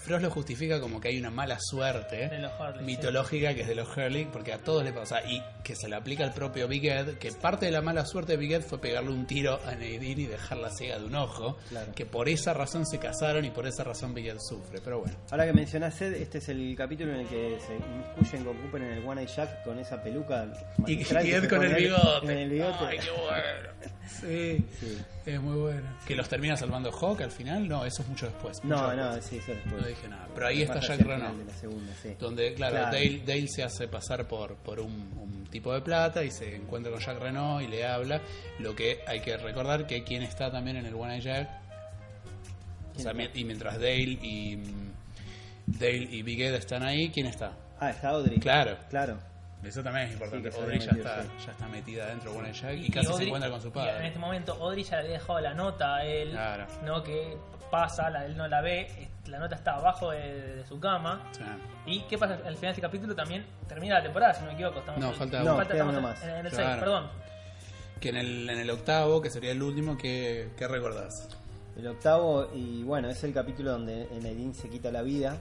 Speaker 4: Frost lo justifica como que hay una mala suerte
Speaker 5: De los Hurley,
Speaker 4: mitológica que es de los Hurley, porque a todos le pasa y que se le aplica al propio Big Ed, que parte de la mala suerte de Big Ed fue pegarle un tiro a Nadine y dejarla ciega de un ojo,
Speaker 3: Claro.
Speaker 4: que por esa razón se casaron y por esa razón Big Ed sufre. Pero bueno,
Speaker 3: Ahora que mencionás Ed, este es el capítulo en el que se inmiscuyen con Cooper en el One Eye Jack con esa peluca
Speaker 4: y, y
Speaker 3: que
Speaker 4: Ed con el bigote.
Speaker 3: En el bigote.
Speaker 4: Ay, qué bueno. Sí.
Speaker 3: Sí.
Speaker 4: Es muy bueno. ¿Que los termina salvando Hawk al final? No, eso es mucho después. mucho
Speaker 3: No,
Speaker 4: después.
Speaker 3: no, sí, eso después.
Speaker 4: Dije nada. Pero ahí está Jack Renault.
Speaker 3: final de la segunda, sí.
Speaker 4: Donde, claro,
Speaker 3: Claro.
Speaker 4: Dale, Dale se hace pasar por, por un, un tipo de plata y se encuentra con Jack Renault y le habla. Lo que hay que recordar que quien está también en el One Eye Jack. O sea,
Speaker 3: ¿Quién
Speaker 4: mi- y mientras Dale y. Dale y Big Ed están ahí, ¿quién está?
Speaker 3: Ah, está Audrey.
Speaker 4: Claro.
Speaker 3: Claro.
Speaker 4: Eso también es importante.
Speaker 3: Sí,
Speaker 4: Audrey ya
Speaker 3: metido,
Speaker 4: está,
Speaker 3: sí.
Speaker 4: ya está metida dentro de One Eye Jack y, casi se
Speaker 5: Audrey-
Speaker 4: encuentra con su
Speaker 5: y en
Speaker 4: padre.
Speaker 5: este momento Audrey ya le había dejado la nota a él,
Speaker 4: Claro.
Speaker 5: ¿no? Que pasa, la, él no la ve, la nota está abajo de, de su cama.
Speaker 4: Sí.
Speaker 5: ¿Y qué pasa? Al final de este capítulo también termina la temporada, si no me equivoco. Estamos
Speaker 4: No,
Speaker 5: en-
Speaker 4: falta
Speaker 3: No,
Speaker 5: estamos en-
Speaker 3: más.
Speaker 5: En, el
Speaker 4: Claro.
Speaker 5: 6, perdón.
Speaker 4: Que en el, en el octavo, que sería el último, ¿qué, qué recordás?
Speaker 3: El octavo, y bueno, es el capítulo donde Nadine se quita la vida.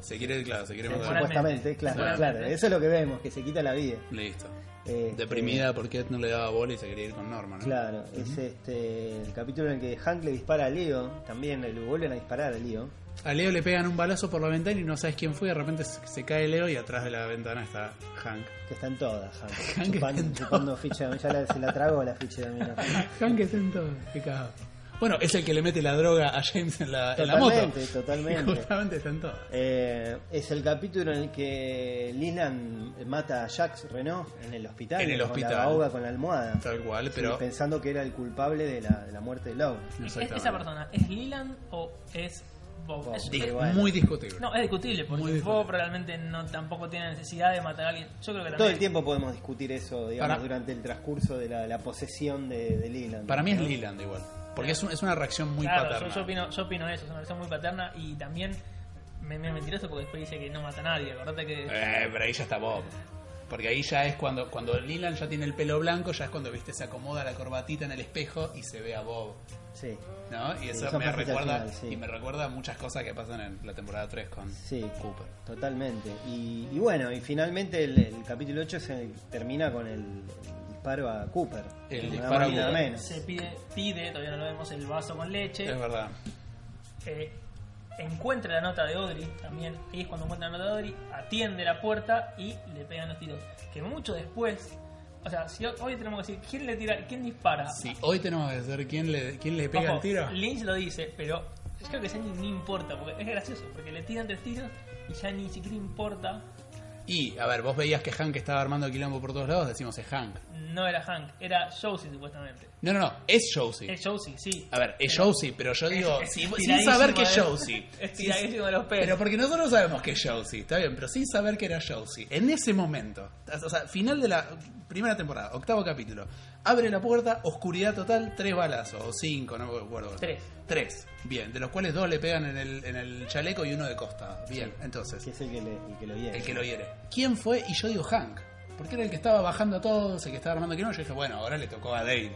Speaker 4: Se quiere, claro, se quiere
Speaker 5: Sí,
Speaker 4: matar.
Speaker 3: Supuestamente, claro, claro. Eso es lo que vemos, que se quita la vida.
Speaker 4: Listo.
Speaker 3: Este,
Speaker 4: Deprimida porque Ed no le daba bola y se quería ir con Norma, ¿no?
Speaker 3: Claro, es este el capítulo en el que Hank le dispara a Leo, también le vuelven a disparar a Leo.
Speaker 4: A Leo le pegan un balazo por la ventana y no sabes quién fue. y De repente se, se cae Leo y atrás de la ventana está Hank.
Speaker 3: Que están todas, Hank.
Speaker 4: Hank
Speaker 3: chupando,
Speaker 4: está en
Speaker 3: chupando ficha de ya la- se la trago la ficha de dominó.
Speaker 4: Hank está en todo. Qué cagado. Bueno, es el que le mete la droga a James en la, en la moto.
Speaker 3: Totalmente, totalmente.
Speaker 4: Está en todo.
Speaker 3: Eh, es el capítulo en el que Leland mata a Jacques Renault en el hospital.
Speaker 4: En el
Speaker 3: con
Speaker 4: hospital.
Speaker 3: La ahoga con la almohada.
Speaker 4: Tal cual,
Speaker 3: Sí,
Speaker 4: pero.
Speaker 3: pensando que era el culpable de la, de la muerte de Laura.
Speaker 5: ¿Es-. ¿Esa persona es Leland o es Bob? Es-
Speaker 3: bueno.
Speaker 4: Muy discutible.
Speaker 5: no, es discutible, porque
Speaker 4: discutible.
Speaker 5: Bob realmente no, tampoco tiene necesidad de matar a alguien. Yo creo que
Speaker 3: Todo el tiempo podemos discutir eso, digamos,
Speaker 4: Para-
Speaker 3: durante el transcurso de la, la posesión de, de Leland.
Speaker 4: Para mí es. Leland igual. Porque es, un- es una reacción muy
Speaker 5: claro,
Speaker 4: paterna.
Speaker 5: Yo, yo opino, yo opino eso, es una versión muy paterna y también me, me mentiroso porque después dice que no mata a nadie. Acordate que.
Speaker 4: Eh, pero ahí ya está Bob. Porque ahí ya es cuando, cuando Leland ya tiene el pelo blanco, ya es cuando viste se acomoda la corbatita en el espejo y se ve a Bob.
Speaker 3: Sí,
Speaker 4: ¿No? Y
Speaker 3: Sí,
Speaker 4: eso
Speaker 3: eso
Speaker 4: me recuerda
Speaker 3: final, sí.
Speaker 4: y me recuerda muchas cosas que pasan en la temporada 3 con
Speaker 3: sí,
Speaker 4: Cooper.
Speaker 3: totalmente. Y, y bueno, y finalmente el, el capítulo 8 se termina con el, el disparo a Cooper.
Speaker 4: El disparo a Cooper.
Speaker 3: menos.
Speaker 5: Se pide, pide, todavía no lo vemos, el vaso con leche.
Speaker 4: Es verdad.
Speaker 5: eh, encuentra la nota de Audrey también. Ahí es cuando encuentra la nota de Audrey, atiende la puerta y le pegan los tiros. Que mucho después, o sea, si ho- hoy tenemos que decir quién le tira, quién dispara.
Speaker 4: Sí, hoy tenemos que ver quién le, quién le pega
Speaker 5: Ojo,
Speaker 4: el tiro.
Speaker 5: Lynch lo dice, pero yo creo que ya ni, ni importa, porque es gracioso, porque le tiran tres tiros y ya ni siquiera importa.
Speaker 4: Y, a ver, vos veías que Hank estaba armando quilombo por todos lados, decimos es Hank.
Speaker 5: No era Hank, era Josie supuestamente.
Speaker 4: No, no, no, es Josie.
Speaker 5: Es Josie, sí.
Speaker 4: A ver, es
Speaker 5: Pero-
Speaker 4: Josie, pero yo digo,
Speaker 5: Es-
Speaker 4: si-
Speaker 5: es
Speaker 4: sin saber que es
Speaker 5: de-
Speaker 4: Josie.
Speaker 5: Es
Speaker 4: Sin-
Speaker 5: tiradísimo de los pelos.
Speaker 4: Pero porque nosotros sabemos que es Josie, está bien, pero sin saber que era Josie. En ese momento, o sea, final de la primera temporada, octavo capítulo, abre la puerta, oscuridad total, tres balazos, o cinco, no me acuerdo.
Speaker 5: Tres.
Speaker 4: Tres, bien, de los cuales dos le pegan en el, en el chaleco y uno de costa. Bien, entonces,
Speaker 3: Que es el que, le, el que lo hiere.
Speaker 4: el que lo hiere. ¿Quién fue? Y yo digo Hank. Porque era el que estaba bajando a todos, el que estaba armando quilombo. Yo dije, bueno, ahora le tocó a Dale.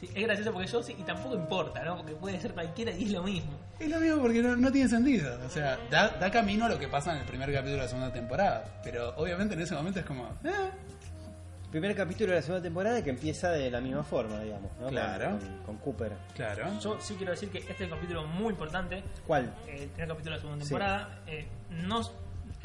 Speaker 5: Sí, es gracioso porque Josie y tampoco importa, ¿no? Porque puede ser cualquiera y es lo mismo.
Speaker 4: Es lo mismo porque no, no tiene sentido. O sea, da, da camino a lo que pasa en el primer capítulo de la segunda temporada. Pero obviamente en ese momento es como. eh,
Speaker 3: Primer capítulo de la segunda temporada que empieza de la misma forma, digamos, ¿no?
Speaker 4: Claro.
Speaker 3: Con, con Cooper.
Speaker 4: claro.
Speaker 5: Yo sí quiero decir que este es un capítulo muy importante,
Speaker 3: ¿Cuál?
Speaker 5: el primer capítulo de la segunda
Speaker 3: Sí.
Speaker 5: temporada. eh, no,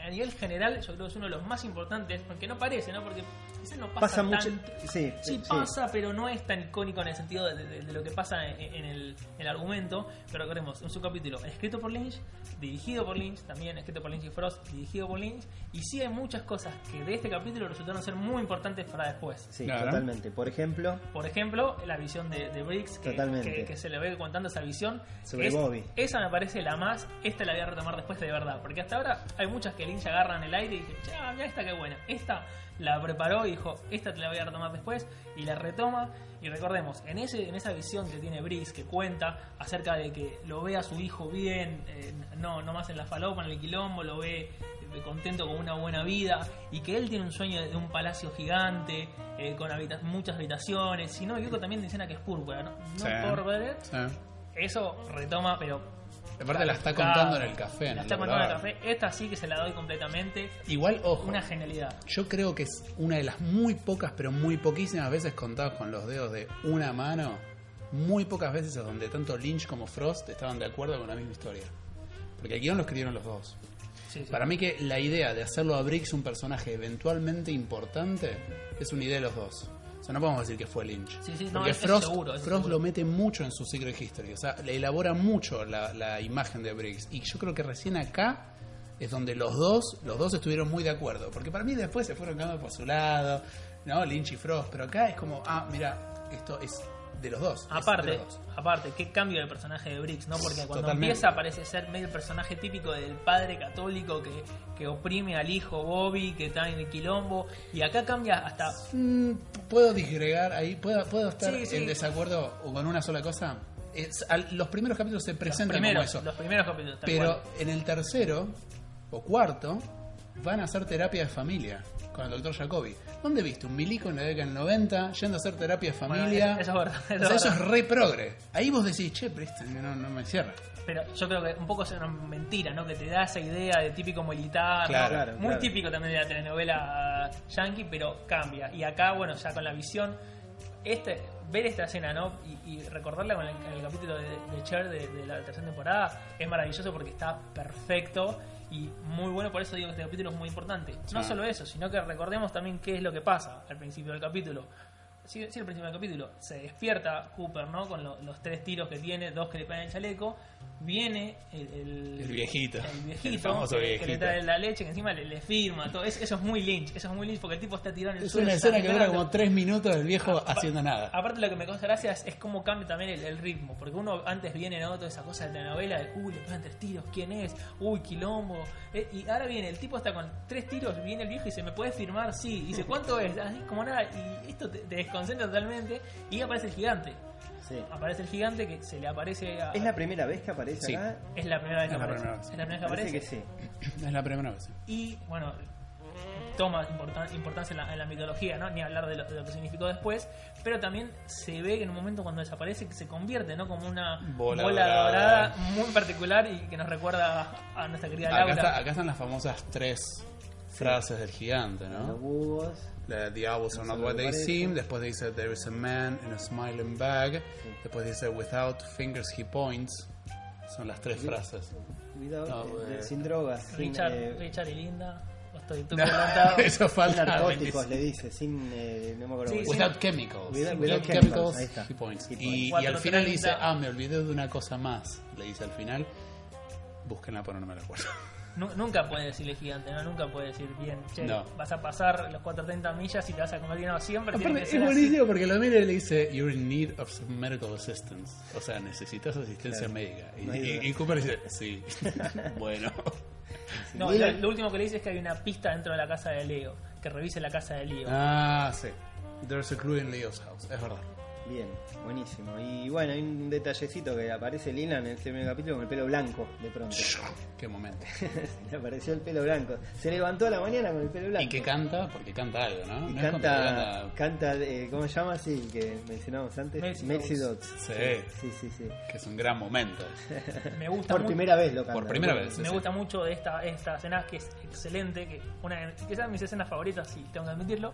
Speaker 5: a nivel general, yo creo que es uno de los más importantes, aunque no parece, ¿no? Porque quizás no pasa,
Speaker 3: Pasa mucho.
Speaker 5: tanto.
Speaker 3: Sí,
Speaker 5: Sí, pasa, pero no es tan icónico en el sentido de, de- de lo que pasa en, en el, en el argumento. Pero recordemos, un subcapítulo escrito por Lynch, dirigido por Lynch, también escrito por Lynch y Frost, dirigido por Lynch. Y sí hay muchas cosas que de este capítulo resultaron ser muy importantes para después.
Speaker 3: Sí,
Speaker 4: Claro.
Speaker 3: totalmente. Por ejemplo,
Speaker 5: Por ejemplo, la visión de, de Briggs, que,
Speaker 3: Totalmente.
Speaker 5: que- que se le ve contando esa visión.
Speaker 3: Sobre
Speaker 5: Es-
Speaker 3: Bobby.
Speaker 5: Esa me parece la más, esta la voy a retomar después de verdad. Porque hasta ahora hay muchas que Lynch agarran el aire y dije, ya, mira esta qué buena. Esta la preparó y dijo, esta te la voy a retomar después. Y la retoma. Y recordemos, en, ese, en esa visión que tiene Briggs, que cuenta acerca de que lo ve a su hijo bien, eh, no, no más en la falopa, en el quilombo, lo ve eh, contento con una buena vida y que él tiene un sueño de un palacio gigante eh, con habita- muchas habitaciones si no me equivoco también menciona que es púrpura no, no
Speaker 4: Sí.
Speaker 5: por ver
Speaker 4: Sí.
Speaker 5: eso retoma pero
Speaker 4: Aparte la está contando en el café.
Speaker 5: la está contando en el café esta sí que se la doy completamente
Speaker 4: Igual, ojo.
Speaker 5: una genialidad
Speaker 4: Yo creo que es una de las muy pocas, pero muy poquísimas veces contadas con los dedos de una mano. Muy pocas veces es donde tanto Lynch como Frost estaban de acuerdo con la misma historia. Porque el guion lo escribieron los dos.
Speaker 5: Sí, sí.
Speaker 4: Para mí que la idea de hacerlo a Briggs un personaje eventualmente importante es una idea de los dos. O sea, no podemos decir que fue Lynch.
Speaker 5: Sí, sí, no,
Speaker 4: Porque
Speaker 5: eso
Speaker 4: Frost,
Speaker 5: seguro, eso
Speaker 4: Frost
Speaker 5: seguro.
Speaker 4: lo mete mucho en su Secret History. O sea, le elabora mucho la, la imagen de Briggs. Y yo creo que recién acá es donde los dos, los dos estuvieron muy de acuerdo. Porque para mí después se fueron quedando por su lado, ¿no? Lynch y Frost. Pero acá es como, ah, mira, esto es de los dos. de
Speaker 5: Aparte,
Speaker 4: los dos.
Speaker 5: aparte, qué cambio del personaje de Briggs, ¿no? Porque cuando
Speaker 4: Totalmente.
Speaker 5: empieza parece ser medio el personaje típico del padre católico que, que oprime al hijo Bobby, que está en el quilombo, y acá cambia hasta...
Speaker 4: Mm, puedo disgregar ahí, puedo, puedo estar
Speaker 5: Sí, sí.
Speaker 4: en desacuerdo con una sola cosa. Es- al- los primeros capítulos se presentan
Speaker 5: primeros,
Speaker 4: como eso.
Speaker 5: los primeros capítulos,
Speaker 4: Pero
Speaker 5: cual.
Speaker 4: en el tercero o cuarto van a hacer terapia de familia con el doctor Jacobi. ¿Dónde viste un milico en la década del 90 yendo a hacer terapia de
Speaker 5: Bueno,
Speaker 4: familia?
Speaker 5: eso, eso es verdad.
Speaker 4: O
Speaker 5: Eso
Speaker 4: sea, eso es re progre. Ahí vos decís, che, pero esto no, no me cierra.
Speaker 5: Pero yo creo que un poco es una mentira, ¿no? Que te da esa idea de típico militar, ¿no?
Speaker 4: Claro,
Speaker 3: claro,
Speaker 5: muy
Speaker 3: claro.
Speaker 5: típico también de la telenovela yankee, pero cambia. Y acá, bueno, ya con la visión, este, ver esta escena, ¿no? Y, y recordarla con el, en el capítulo de, de Cher de, de la tercera temporada es maravilloso porque está perfecto y muy bueno. Por eso digo que este capítulo es muy importante. No
Speaker 4: Sí.
Speaker 5: solo eso, sino que recordemos también qué es lo que pasa al principio del capítulo. Sí, sí, al principio del capítulo. Se despierta Cooper, ¿no? Con lo- los tres tiros que tiene, dos que le pegan el chaleco. Viene el, el,
Speaker 4: El viejito.
Speaker 5: el viejito,
Speaker 4: El famoso
Speaker 5: que, que
Speaker 4: viejito.
Speaker 5: le trae la leche, que encima le, le firma. Todo. Es- eso es muy Lynch. Eso es muy Lynch porque el tipo está tirado en el
Speaker 4: Es
Speaker 5: suelo,
Speaker 4: una escena que dura como tres minutos del viejo haciendo nada.
Speaker 5: Aparte lo que me causa gracia es, es cómo cambia también el, el ritmo, porque uno antes viene ¿no? toda esa cosa de telenovela de uy, le pegan tres tiros, ¿quién es? Uy, quilombo. Eh, y ahora viene, el tipo está con tres tiros, viene el viejo y dice, ¿me puedes firmar? Sí. Y dice, ¿cuánto es? Así como nada, y esto te, te concentra totalmente y aparece el gigante.
Speaker 3: Sí.
Speaker 5: Aparece el gigante que se le aparece a...
Speaker 3: ¿Es la primera vez que aparece
Speaker 4: Sí.
Speaker 3: acá?
Speaker 5: es la primera vez que
Speaker 4: Es
Speaker 5: aparece.
Speaker 4: primera vez.
Speaker 5: Es la primera vez que
Speaker 3: Parece
Speaker 5: aparece.
Speaker 3: que sí.
Speaker 4: Es la primera vez.
Speaker 5: y bueno toma importan- importancia en la, en la mitología ¿no? ni hablar de lo, de lo que significó después pero también se ve que en un momento cuando desaparece que se convierte ¿no? como una
Speaker 4: Bola
Speaker 5: bola,
Speaker 4: dorada.
Speaker 5: dorada. muy particular y que nos recuerda a nuestra querida
Speaker 4: Acá,
Speaker 5: Laura
Speaker 4: está- acá están las famosas tres frases del gigante,
Speaker 3: Los
Speaker 4: ¿no?
Speaker 3: búhos.
Speaker 4: La, The owls are not what they seem. Después dice There is a man in a smiling bag. Después dice Without fingers he points. Son las tres frases.
Speaker 3: Cuidado,
Speaker 4: No,
Speaker 3: eh,
Speaker 4: eh,
Speaker 3: sin drogas, sin,
Speaker 5: Richard,
Speaker 3: eh,
Speaker 5: Richard y Linda estoy adelantado
Speaker 4: Eso
Speaker 3: sin
Speaker 4: falta.
Speaker 3: narcóticos, le dice, sin. eh, no me acuerdo.
Speaker 5: Sí,
Speaker 4: Without chemicals.
Speaker 3: Without-
Speaker 4: Without, chemicals,
Speaker 3: chemicals, ahí está.
Speaker 4: he points.
Speaker 3: He
Speaker 4: Y,
Speaker 3: points.
Speaker 4: y al
Speaker 5: Cuatro
Speaker 4: final
Speaker 5: treinta.
Speaker 4: dice, ah, me olvidé de una cosa más. Le dice al final. Búsquenla, pero no me la acuerdo.
Speaker 5: Nu- nunca puede decirle gigante ¿no? nunca puede decir bien che,
Speaker 4: No.
Speaker 5: vas a pasar los 430 millas y te vas a convertir no siempre tiene
Speaker 4: Aparte,
Speaker 5: que
Speaker 4: es
Speaker 5: así.
Speaker 4: buenísimo porque lo mira y le dice, You're in need of some medical assistance. O sea, necesitas asistencia
Speaker 3: Claro.
Speaker 4: médica. Y,
Speaker 3: No
Speaker 4: y- Cooper dice, sí. bueno.
Speaker 5: no, lo, lo último que le dice es que hay una pista dentro de la casa de Leo que revise la casa de Leo
Speaker 4: Ah, sí. There's a clue in Leo's house. Es verdad.
Speaker 3: Bien, buenísimo. Y bueno, hay un detallecito que aparece Lina en este primer capítulo con el pelo blanco, de pronto.
Speaker 4: Qué momento.
Speaker 3: Le apareció el pelo blanco. Se levantó a la mañana con el pelo blanco.
Speaker 4: ¿Y qué canta? Porque canta algo, ¿no?
Speaker 3: Y
Speaker 4: No es como que
Speaker 3: canta, canta, eh, ¿cómo se llama? Sí, que mencionamos antes.
Speaker 5: Melcy Dots.
Speaker 4: Sí.
Speaker 3: Sí, sí, sí.
Speaker 4: Que es un gran momento.
Speaker 5: me gusta
Speaker 3: Por
Speaker 5: mucho-
Speaker 3: primera vez lo canta.
Speaker 4: Por primera vez.
Speaker 5: Me
Speaker 4: sí,
Speaker 5: gusta mucho de esta, esta escena que es excelente, que una de quizás de mis escenas favoritas, si tengo que admitirlo.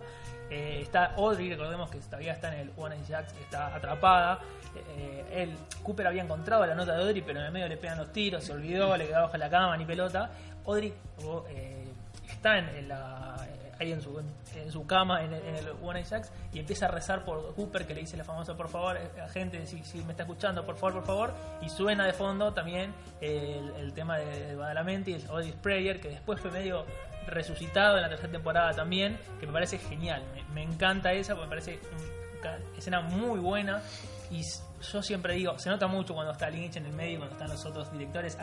Speaker 5: Eh, está Audrey, recordemos que todavía está en el One Jacks, está atrapada. Eh, él, Cooper había encontrado la nota de Audrey, pero en el medio le pegan los tiros, se olvidó, le quedó bajo la cama, ni pelota. Audrey eh, está en, la, eh, ahí en su, en, su cama en en el One Jacks y empieza a rezar por Cooper, que le dice la famosa, por favor, eh, gente, si, si me está escuchando, por favor, por favor. Y suena de fondo también el, el tema de Badalamenti, el Audrey's Prayer, que después fue medio resucitado en la tercera temporada también, que me parece genial. Me, me encanta esa, porque me parece escena muy buena. Y yo siempre digo, se nota mucho cuando está Lynch en el medio y cuando están los otros directores,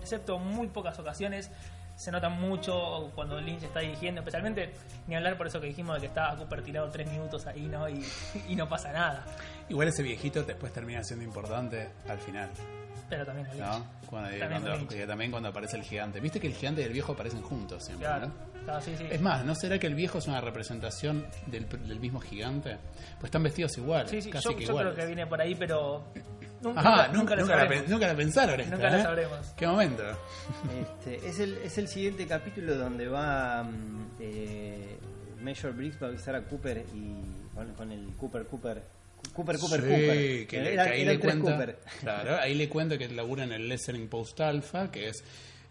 Speaker 5: excepto muy pocas ocasiones. Se nota mucho cuando Lynch está dirigiendo, especialmente ni hablar por eso que dijimos de que estaba Cooper tirado tres minutos ahí, ¿no? Y, y no pasa nada.
Speaker 4: Igual ese viejito después termina siendo importante al final,
Speaker 5: Pero también Lynch.
Speaker 4: ¿no? Cuando,
Speaker 5: También
Speaker 4: cuando-
Speaker 5: Lynch.
Speaker 4: que también cuando aparece el gigante. Viste que el gigante y el viejo aparecen juntos siempre,
Speaker 5: Claro.
Speaker 4: ¿no?
Speaker 5: Claro, sí, sí.
Speaker 4: Es más, ¿no será que el viejo es una representación del, del mismo gigante? Pues están vestidos iguales,
Speaker 5: Sí, sí,
Speaker 4: casi
Speaker 5: yo,
Speaker 4: que
Speaker 5: yo creo que viene por ahí, pero nunca,
Speaker 4: Ajá,
Speaker 5: nunca,
Speaker 4: nunca, la, nunca la pensaron esta,
Speaker 5: Nunca la
Speaker 4: ¿eh?
Speaker 5: sabremos.
Speaker 4: ¿Qué momento?
Speaker 3: Este, es, el, es el siguiente capítulo donde va mm, eh, Major Briggs va a avisar a Cooper y con, con el Cooper Cooper Cooper Cooper
Speaker 4: Sí,
Speaker 3: Cooper
Speaker 4: que,
Speaker 3: Era-
Speaker 4: que ahí le cuenta,
Speaker 3: Cooper.
Speaker 4: claro, ahí le cuenta que labura en el Listening Post Alpha, que es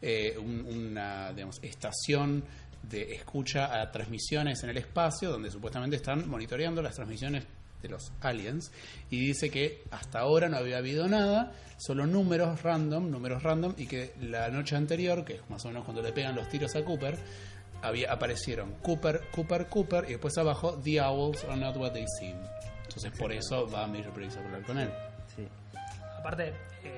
Speaker 4: eh, un- una digamos, estación de escucha a transmisiones en el espacio, donde supuestamente están monitoreando las transmisiones de los aliens, y dice que hasta ahora no había habido nada, solo números random, números random, y que la noche anterior, que es más o menos cuando le pegan los tiros a Cooper, había, aparecieron Cooper, Cooper, Cooper, y después abajo, The Owls are not what they seem. Entonces por eso va Major Briggs a hablar con él.
Speaker 3: Sí.
Speaker 5: Aparte, eh,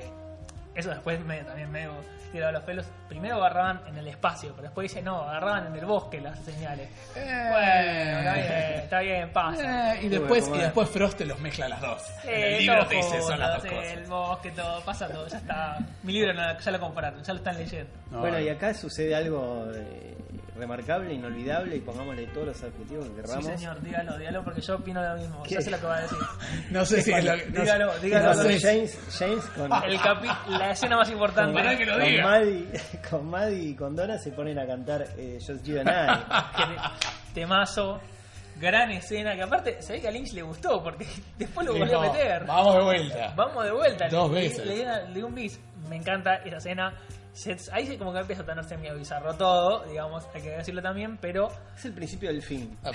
Speaker 5: eso después me, también me tirado los pelos. Primero agarraban en el espacio, pero después dice, no, agarraban en el bosque las señales. Bueno, está bien, está bien, pasa.
Speaker 4: Eh, y después
Speaker 3: Bueno,
Speaker 4: y después Frost te los mezcla las dos.
Speaker 5: Sí,
Speaker 4: en el libro
Speaker 5: todo
Speaker 4: te dice son las dos
Speaker 5: sí,
Speaker 4: cosas.
Speaker 5: El bosque, todo, pasa todo, ya está. Mi libro no, ya lo compraron, ya lo están leyendo.
Speaker 4: No,
Speaker 3: bueno, y acá sucede algo eh, remarcable, inolvidable y pongámosle todos los adjetivos que
Speaker 5: Sí,
Speaker 3: querramos.
Speaker 5: señor, dígalo, dígalo porque yo opino lo mismo.
Speaker 3: ¿Qué?
Speaker 5: Ya sé lo que va a decir.
Speaker 4: no sé si es lo que-
Speaker 5: Dígalo,
Speaker 4: no
Speaker 5: dígalo.
Speaker 4: Sé.
Speaker 3: James, James con,
Speaker 5: El capi- la escena más importante.
Speaker 4: Pará que lo
Speaker 3: con
Speaker 4: diga.
Speaker 3: Maddie, con Maddie y con Donna se ponen a cantar eh, Just You and I.
Speaker 5: temazo, gran escena, que aparte se ve que a Lynch le gustó, porque después lo volvió a meter.
Speaker 4: Vamos de vuelta.
Speaker 5: Vamos de vuelta.
Speaker 4: Dos veces.
Speaker 5: Le, le- un bis. Me encanta esa escena. Se- ahí sí como que empieza a tenerse medio bizarro todo, digamos, hay que decirlo también, pero
Speaker 3: Es el principio del fin.
Speaker 4: A-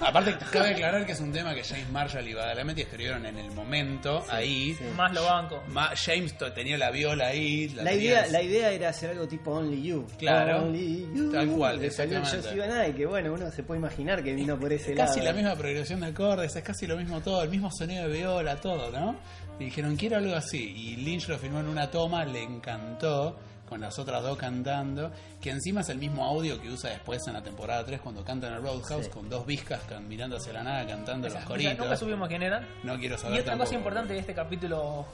Speaker 4: Aparte, cabe aclarar que es un tema que James Marshall y Badalamenti escribieron en el momento, ahí.
Speaker 3: sí.
Speaker 5: más lo banco.
Speaker 4: James tenía la viola ahí.
Speaker 3: La idea, la idea era hacer algo tipo Only You.
Speaker 4: Claro.
Speaker 3: Only You.
Speaker 4: Tal cual,
Speaker 3: Le salió. Just que bueno, uno se puede imaginar que vino por ese
Speaker 4: Es
Speaker 3: lado.
Speaker 4: casi la misma progresión de acordes, es casi lo mismo todo, el mismo sonido de viola, todo, ¿no? Y dijeron, quiero algo así. Y Lynch lo filmó en una toma, le encantó. Con las otras dos cantando, que encima es el mismo audio que usa después en la temporada 3 cuando canta en el Roadhouse
Speaker 3: Sí.
Speaker 4: con dos viscas can- mirando hacia la nada cantando los
Speaker 5: Esa-
Speaker 4: coritos.
Speaker 5: Nunca supimos quién eran.
Speaker 4: No quiero
Speaker 5: Y
Speaker 4: saber
Speaker 5: otra
Speaker 4: tampoco.
Speaker 5: cosa importante de este capítulo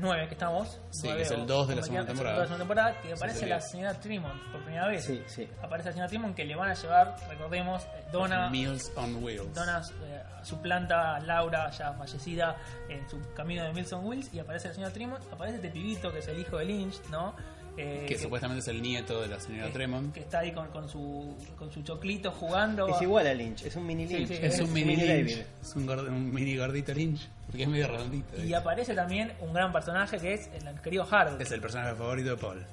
Speaker 5: 9 que estamos,
Speaker 4: Sí, que es el
Speaker 5: o-
Speaker 4: dos de la segunda
Speaker 5: el
Speaker 4: temporada.
Speaker 5: dos de la segunda temporada, que
Speaker 4: Sí,
Speaker 5: aparece
Speaker 4: sería.
Speaker 5: la señora Tremont por primera vez.
Speaker 3: Sí, sí.
Speaker 5: Aparece la señora Tremont que le van a llevar, recordemos, eh, Donna,
Speaker 4: Meals on Wheels.
Speaker 5: Donna eh, su planta, Laura, ya fallecida, en su camino de Milson Wills, y aparece la señora Tremont, aparece este pibito que es el hijo de Lynch, ¿no? Eh,
Speaker 4: que supuestamente es el nieto de la señora
Speaker 5: que-
Speaker 4: Tremont.
Speaker 5: que está ahí con, con su, con su choclito jugando.
Speaker 3: Es igual a Lynch, es un mini Lynch.
Speaker 5: sí,
Speaker 4: Es un mini
Speaker 3: David.
Speaker 4: Lynch. Es un, gordo- un mini gordito Lynch. Porque es medio redondito.
Speaker 5: Y aparece también un gran personaje que es el querido Harold.
Speaker 4: Es el personaje favorito de Paul.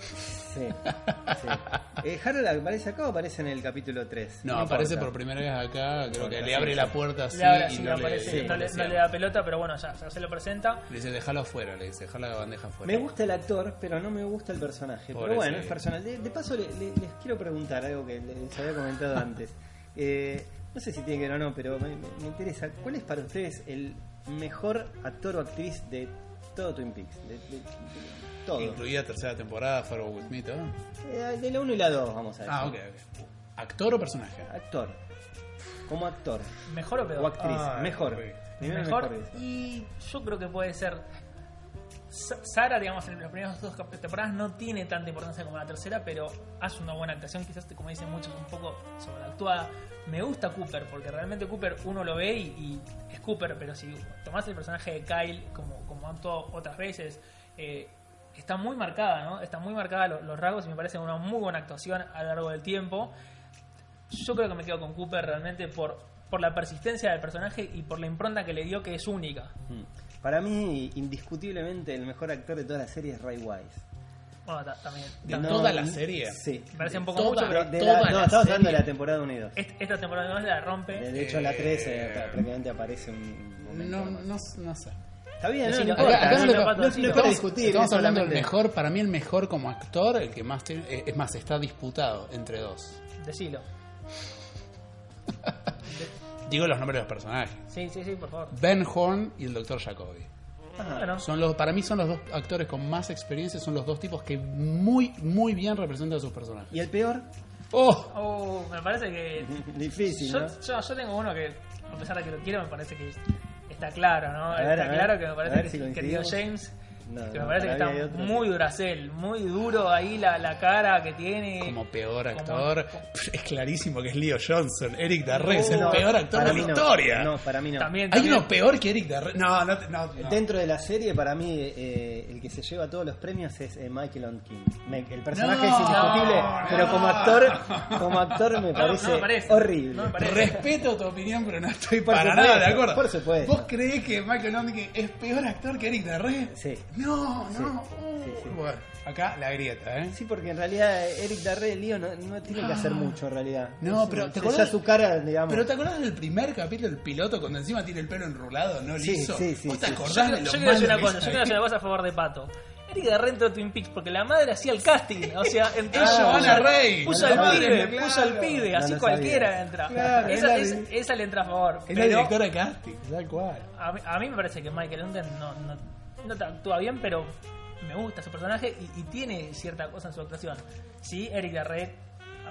Speaker 3: Sí, sí. Eh, ¿Harold aparece acá o aparece en el capítulo 3?
Speaker 4: No, aparece por primera vez acá. Creo que le abre la puerta así
Speaker 5: Le abre
Speaker 4: y
Speaker 5: así,
Speaker 4: no,
Speaker 5: aparece,
Speaker 4: le,
Speaker 5: no, le, no le da pelota, pero bueno, ya, ya se lo presenta.
Speaker 4: Le dice, déjalo afuera, le dice, déjalo la bandeja afuera.
Speaker 3: Me gusta el actor, pero no me gusta el personaje.
Speaker 4: Pobre,
Speaker 3: pero bueno,
Speaker 4: sí.
Speaker 3: es personal. De, de paso, le- le- les quiero preguntar algo que les había comentado antes. Eh, no sé si tiene que ver o no, pero me, me- me interesa. ¿Cuál es para ustedes el mejor actor o actriz de todo Twin Peaks? De, de- de todo.
Speaker 4: Incluida tercera temporada, Fargo With Me, todo.
Speaker 3: Eh, de la 1 y la 2, vamos a decir.
Speaker 4: Ah, ok, ok. ¿Actor o personaje?
Speaker 3: Actor. Como actor.
Speaker 5: ¿Mejor o peor?
Speaker 3: O actriz.
Speaker 4: Ah,
Speaker 3: mejor.
Speaker 5: Mejor.
Speaker 3: mejor.
Speaker 5: Y yo creo que puede ser. Sa- Sara, digamos, en las primeras dos temporadas no tiene tanta importancia como la tercera, pero hace una buena actuación. Quizás, como dicen muchos, un poco sobreactuada. Me gusta Cooper, porque realmente Cooper uno lo ve y, y es Cooper, pero si tomás el personaje de Kyle, como, como ha actuado otras veces, eh, está muy marcada, ¿no? Está muy marcada lo- los rasgos y me parece una muy buena actuación a lo largo del tiempo. Yo creo que me quedo con Cooper realmente por, por la persistencia del personaje y por la impronta que le dio, que es única.
Speaker 3: Para mí, indiscutiblemente, el mejor actor de toda la serie es Ray Wise.
Speaker 5: Bueno, ta- también.
Speaker 4: ¿De
Speaker 3: No,
Speaker 4: toda la serie?
Speaker 3: Sí.
Speaker 5: Me parece un poco
Speaker 4: toda-
Speaker 5: mucho, pero
Speaker 3: De la- no, estamos hablando de la temporada unidos.
Speaker 5: est- esta temporada además la rompe.
Speaker 3: De hecho, en la 3
Speaker 4: Eh,
Speaker 3: eh, prácticamente aparece un momento.
Speaker 4: No, no, no sé.
Speaker 3: Está bien, no,
Speaker 5: Decilo,
Speaker 3: no importa.
Speaker 4: Acá- acá
Speaker 3: no,
Speaker 4: Estamos,
Speaker 3: discutir.
Speaker 4: estamos
Speaker 3: es
Speaker 4: hablando del mejor, para mí el mejor como actor, el que más tiene, eh, es más, está disputado entre dos.
Speaker 5: Decilo.
Speaker 4: Digo los nombres de los personajes.
Speaker 5: Sí, sí, sí, por favor.
Speaker 4: Ben Horn y el Dr. Jacoby.
Speaker 3: Ah,
Speaker 5: Bueno,
Speaker 4: Son los, para mí son los dos actores con más experiencia, son los dos tipos que muy, muy bien representan a sus personajes.
Speaker 3: ¿Y el peor?
Speaker 4: ¡Oh!
Speaker 5: oh, me parece que.
Speaker 3: Difícil,
Speaker 5: Yo,
Speaker 3: ¿no?
Speaker 5: yo, yo tengo uno que, a pesar de que lo quiero, me parece que está claro, ¿no?
Speaker 3: Ver,
Speaker 5: está
Speaker 3: ver,
Speaker 5: claro que me parece
Speaker 3: ver
Speaker 5: que,
Speaker 3: si
Speaker 5: que
Speaker 3: coincidimos.
Speaker 5: tío James.
Speaker 3: No,
Speaker 5: que me parece que está
Speaker 3: otro.
Speaker 5: muy duracel, muy duro ahí la, la cara que tiene.
Speaker 4: Como peor
Speaker 5: Como-
Speaker 4: actor, es clarísimo que es Leo Johnson. Eric Darré es el
Speaker 3: No,
Speaker 4: peor actor de la
Speaker 3: no.
Speaker 4: historia.
Speaker 3: No, para mí no.
Speaker 5: También,
Speaker 4: ¿Hay
Speaker 5: también-
Speaker 4: uno peor que Eric Darré? No, no, no. no.
Speaker 3: Dentro de la serie, para mí, eh, el que se lleva todos los premios es eh, Michael Onkin. El personaje
Speaker 4: No,
Speaker 3: es indiscutible,
Speaker 4: no,
Speaker 3: pero como actor, como actor me parece,
Speaker 5: no me parece.
Speaker 3: horrible.
Speaker 5: No me parece.
Speaker 4: Respeto tu opinión, pero no estoy
Speaker 3: Por
Speaker 4: para nada de acuerdo.
Speaker 3: por supuesto.
Speaker 4: ¿Vos creés que Michael Ondick es peor actor que Eric Darré?
Speaker 3: Sí.
Speaker 4: No,
Speaker 3: Sí,
Speaker 4: no.
Speaker 3: sí, sí.
Speaker 4: Bueno, acá la grieta, ¿eh?
Speaker 3: Sí, porque en realidad Eric Darré, el lío, no, no tiene que hacer mucho en realidad.
Speaker 4: No, pero ¿te acordás?
Speaker 3: su cara, digamos.
Speaker 4: Pero ¿te acordás del primer capítulo del piloto cuando encima tiene el pelo enrulado, no liso?
Speaker 3: sí, sí,
Speaker 4: ¿Vos te acordás
Speaker 5: quiero-
Speaker 4: de lo
Speaker 5: yo quiero decir una
Speaker 4: que
Speaker 5: cosa, yo quiero decir una cosa a favor de Pato. Eric Darré entró a Twin Peaks porque la madre hacía el casting, o sea, entró
Speaker 4: Ah,
Speaker 5: puso-
Speaker 4: Rey.
Speaker 5: puso
Speaker 3: No
Speaker 5: al pibe,
Speaker 4: claro.
Speaker 5: puso al pibe,
Speaker 3: No
Speaker 5: así cualquiera
Speaker 3: sabía.
Speaker 5: entra.
Speaker 4: Claro,
Speaker 5: esa,
Speaker 4: es
Speaker 5: esa,
Speaker 4: la-
Speaker 5: esa le entra a favor.
Speaker 4: Es la
Speaker 5: pero
Speaker 4: directora de casting, tal cual.
Speaker 5: a, mí, a mí me parece que Michael Lundgren no, no, actúa bien, pero me gusta su personaje y, y tiene cierta cosa en su actuación. Sí, Eric Darré,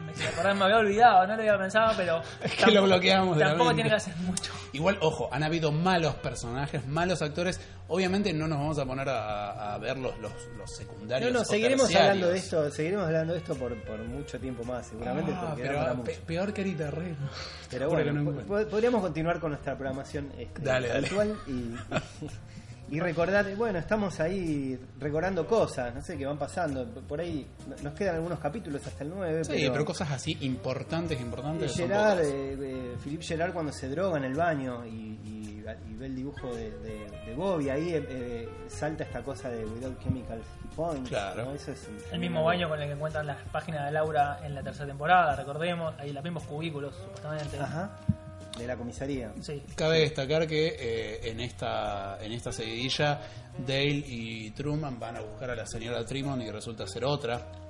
Speaker 5: me, si acordás, me había olvidado, no lo había pensado, pero
Speaker 4: Es que lo bloqueamos de
Speaker 5: tampoco tiene que hacer mucho.
Speaker 4: Igual, ojo, han habido malos personajes, malos actores. Obviamente no nos vamos a poner a, a ver los, los, los secundarios.
Speaker 3: No, no,
Speaker 4: o
Speaker 3: seguiremos
Speaker 4: terciarios.
Speaker 3: hablando de esto, seguiremos hablando de esto por, por mucho tiempo más, seguramente,
Speaker 4: Ah, pero
Speaker 3: mucho.
Speaker 4: peor que Eric Darré. ¿no?
Speaker 3: Pero bueno,
Speaker 4: no
Speaker 3: po-
Speaker 4: encuentro.
Speaker 3: po- podríamos continuar con nuestra programación este,
Speaker 4: Dale, dale.
Speaker 3: habitual y, y, recordar, bueno, estamos ahí recordando cosas, no sé, que van pasando. Por ahí nos quedan algunos capítulos hasta el 9.
Speaker 4: Sí, pero, cosas así importantes, importantes.
Speaker 3: Gerard, eh, eh, Philippe Gerard cuando se droga en el baño y, y- y ve el dibujo de, de, de Bobby, ahí eh, eh, salta esta cosa de Without Chemical Points.
Speaker 4: Claro.
Speaker 3: ¿no? Eso es
Speaker 5: El mismo baño con el que encuentran las páginas de Laura en la tercera temporada, recordemos, ahí los mismos cubículos, supuestamente.
Speaker 3: Ajá, de la comisaría.
Speaker 5: Sí.
Speaker 4: Cabe destacar que eh, en esta en esta seguidilla Dale y Truman van a buscar a la señora Trimon y resulta ser otra.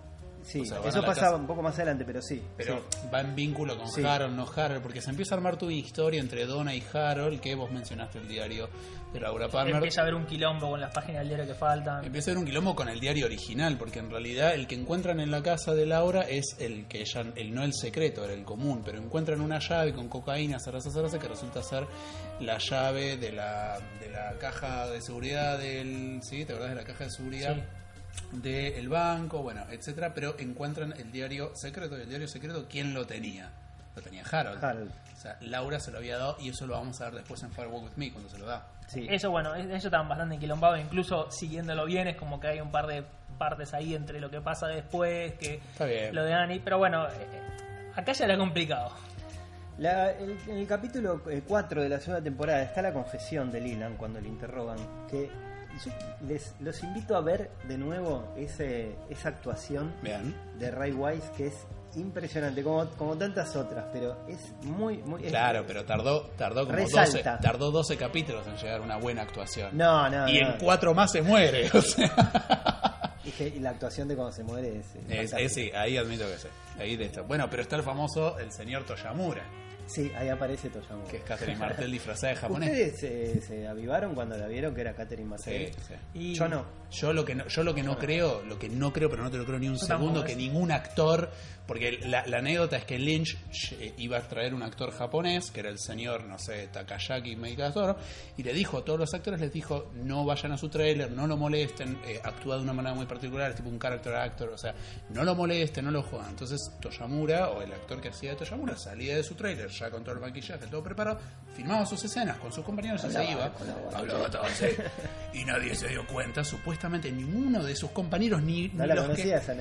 Speaker 3: Sí,
Speaker 4: O sea,
Speaker 3: eso
Speaker 4: la
Speaker 3: pasa
Speaker 4: casa.
Speaker 3: un poco más adelante, pero sí.
Speaker 4: Pero
Speaker 3: sí.
Speaker 4: va en vínculo con
Speaker 3: Sí.
Speaker 4: Harold, no Harold, porque se empieza a armar tu historia entre Donna y Harold, que vos mencionaste el diario de Laura Palmer.
Speaker 5: Empieza a haber un quilombo con las páginas del diario que faltan.
Speaker 4: Empieza a haber un quilombo con el diario original, porque en realidad el que encuentran en la casa de Laura es el que ella, el no el secreto, era el común, pero encuentran una llave con cocaína, cerraza, cerraza, que resulta ser la llave de la, de la caja de seguridad del, ¿sí? ¿Te acordás de la caja de seguridad?
Speaker 5: Sí.
Speaker 4: Del banco, bueno, etcétera, pero encuentran el diario secreto, y el diario secreto, ¿quién lo tenía? Lo tenía Harold.
Speaker 3: Harold.
Speaker 4: O sea, Laura se lo había dado y eso lo vamos a ver después en Fire Walk With Me cuando se lo da.
Speaker 3: Sí.
Speaker 5: Eso, bueno, es- eso está bastante enquilombado. Incluso siguiéndolo bien, es como que hay un par de partes ahí entre lo que pasa después, que
Speaker 4: Está bien.
Speaker 5: lo de Annie. Pero bueno, eh, eh, acá ya era complicado.
Speaker 3: La- el- en el capítulo 4 de la segunda temporada está la confesión de Leland cuando le interrogan. Que yo les, los invito a ver de nuevo ese, esa actuación de Ray Wise que es impresionante, como, como tantas otras, pero es muy, muy. es-
Speaker 4: Claro, pero tardó, tardó como
Speaker 3: Resalta.
Speaker 4: 12, tardó 12 capítulos en llegar a una buena actuación.
Speaker 3: No, no,
Speaker 4: y
Speaker 3: no.
Speaker 4: en cuatro más se muere. O sea,
Speaker 3: Y que- y la actuación de cuando se muere es.
Speaker 4: es- sí, ahí admito que sí. Ahí de esto. Bueno, pero está el famoso el señor Toyamura,
Speaker 3: Sí, ahí aparece Toyama.
Speaker 4: que es Catherine Martel disfrazada de japonés.
Speaker 3: ¿Ustedes se, se avivaron cuando la vieron que era Catherine Martel?
Speaker 4: Sí, sí.
Speaker 5: Y
Speaker 3: Yo no.
Speaker 4: Yo lo que no, yo lo que no creo, lo que no creo, pero no te lo creo ni un segundo, que ningún actor, porque la, la anécdota es que Lynch eh, iba a traer un actor japonés, que era el señor, no sé, Takayaki Meikazoro, y le dijo a todos los actores, les dijo, no vayan a su trailer, no lo molesten, eh, actúa de una manera muy particular, es tipo un character actor, o sea, no lo molesten, no lo jodan. Entonces Toyamura, o el actor que hacía de Toyamura, salía de su trailer ya con todo el maquillaje, todo preparado, filmaba sus escenas con sus compañeros y se iba, hablaba todo así, y nadie se dio cuenta, supuestamente ninguno de sus compañeros, ni,
Speaker 3: No
Speaker 4: ni los que
Speaker 3: esa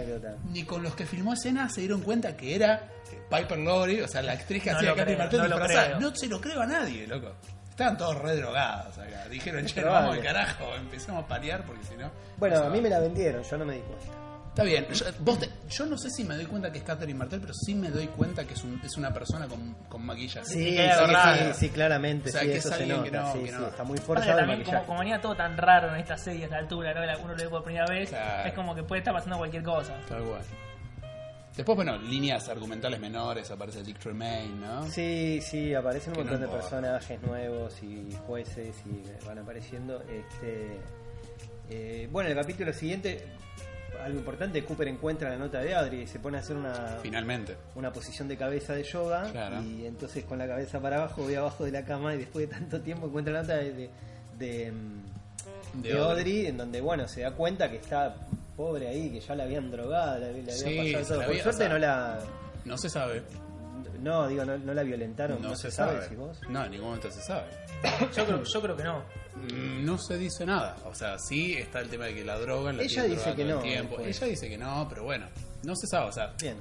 Speaker 4: ni con los que filmó escenas se dieron cuenta que era Piper Laurie, o sea, la actriz que
Speaker 5: No
Speaker 4: hacía
Speaker 5: creo,
Speaker 4: Martel
Speaker 5: no
Speaker 4: disfrazada. No se lo creo a nadie, loco. Estaban todos re drogados acá. Dijeron, che, no vamos al carajo, empezamos a paliar porque si no.
Speaker 3: Bueno, a
Speaker 4: va".
Speaker 3: mí me la vendieron, yo no me di cuenta.
Speaker 4: Está bien, yo, vos te- yo no sé si me doy cuenta que es Catherine Martel, pero sí me doy cuenta que es, un- es una persona con, con maquillaje.
Speaker 3: Sí, sí, sí, sí, claramente,
Speaker 4: O sea,
Speaker 3: sí,
Speaker 4: que
Speaker 3: eso
Speaker 4: es
Speaker 3: se
Speaker 4: alguien
Speaker 3: nota,
Speaker 4: que no-
Speaker 3: sí,
Speaker 4: que
Speaker 3: sí,
Speaker 4: no.
Speaker 3: está muy forzado el
Speaker 5: también, como, como venía todo tan raro en esta serie a esta altura, ¿no? La- uno lo ve por primera vez,
Speaker 4: Claro.
Speaker 5: es como que puede estar pasando cualquier cosa.
Speaker 4: Tal cual. Después, bueno, líneas argumentales menores, aparece Dick Tremaine, ¿no?
Speaker 3: Sí, sí, aparecen un
Speaker 4: Que no
Speaker 3: montón de personajes nuevos y jueces y van apareciendo. Este, eh, bueno, el capítulo siguiente, algo importante, Cooper encuentra la nota de Adri y se pone a hacer una,
Speaker 4: Finalmente.
Speaker 3: una posición de cabeza de yoga
Speaker 4: Claro.
Speaker 3: y entonces con la cabeza para abajo voy abajo de la cama y después de tanto tiempo encuentra la nota de, de, de, mm,
Speaker 4: De. Audrey
Speaker 3: en donde bueno se da cuenta que está pobre ahí que ya la habían drogado le, le había
Speaker 4: Sí,
Speaker 3: pasado
Speaker 4: la
Speaker 3: por
Speaker 4: había-
Speaker 3: suerte
Speaker 4: o sea,
Speaker 3: no la
Speaker 4: No se sabe.
Speaker 3: no digo no, no la violentaron
Speaker 4: No,
Speaker 3: no,
Speaker 4: se,
Speaker 3: sabe,
Speaker 4: sabe.
Speaker 3: si vos
Speaker 4: No, en ningún momento se sabe.
Speaker 5: Yo creo, yo creo que no.
Speaker 4: Mm, No se dice nada. O sea, sí está el tema de que la drogan, la
Speaker 3: Ella dice que no,
Speaker 4: el tiempo.
Speaker 3: después.
Speaker 4: Ella dice que no, pero bueno, no se sabe. O sea,
Speaker 3: bien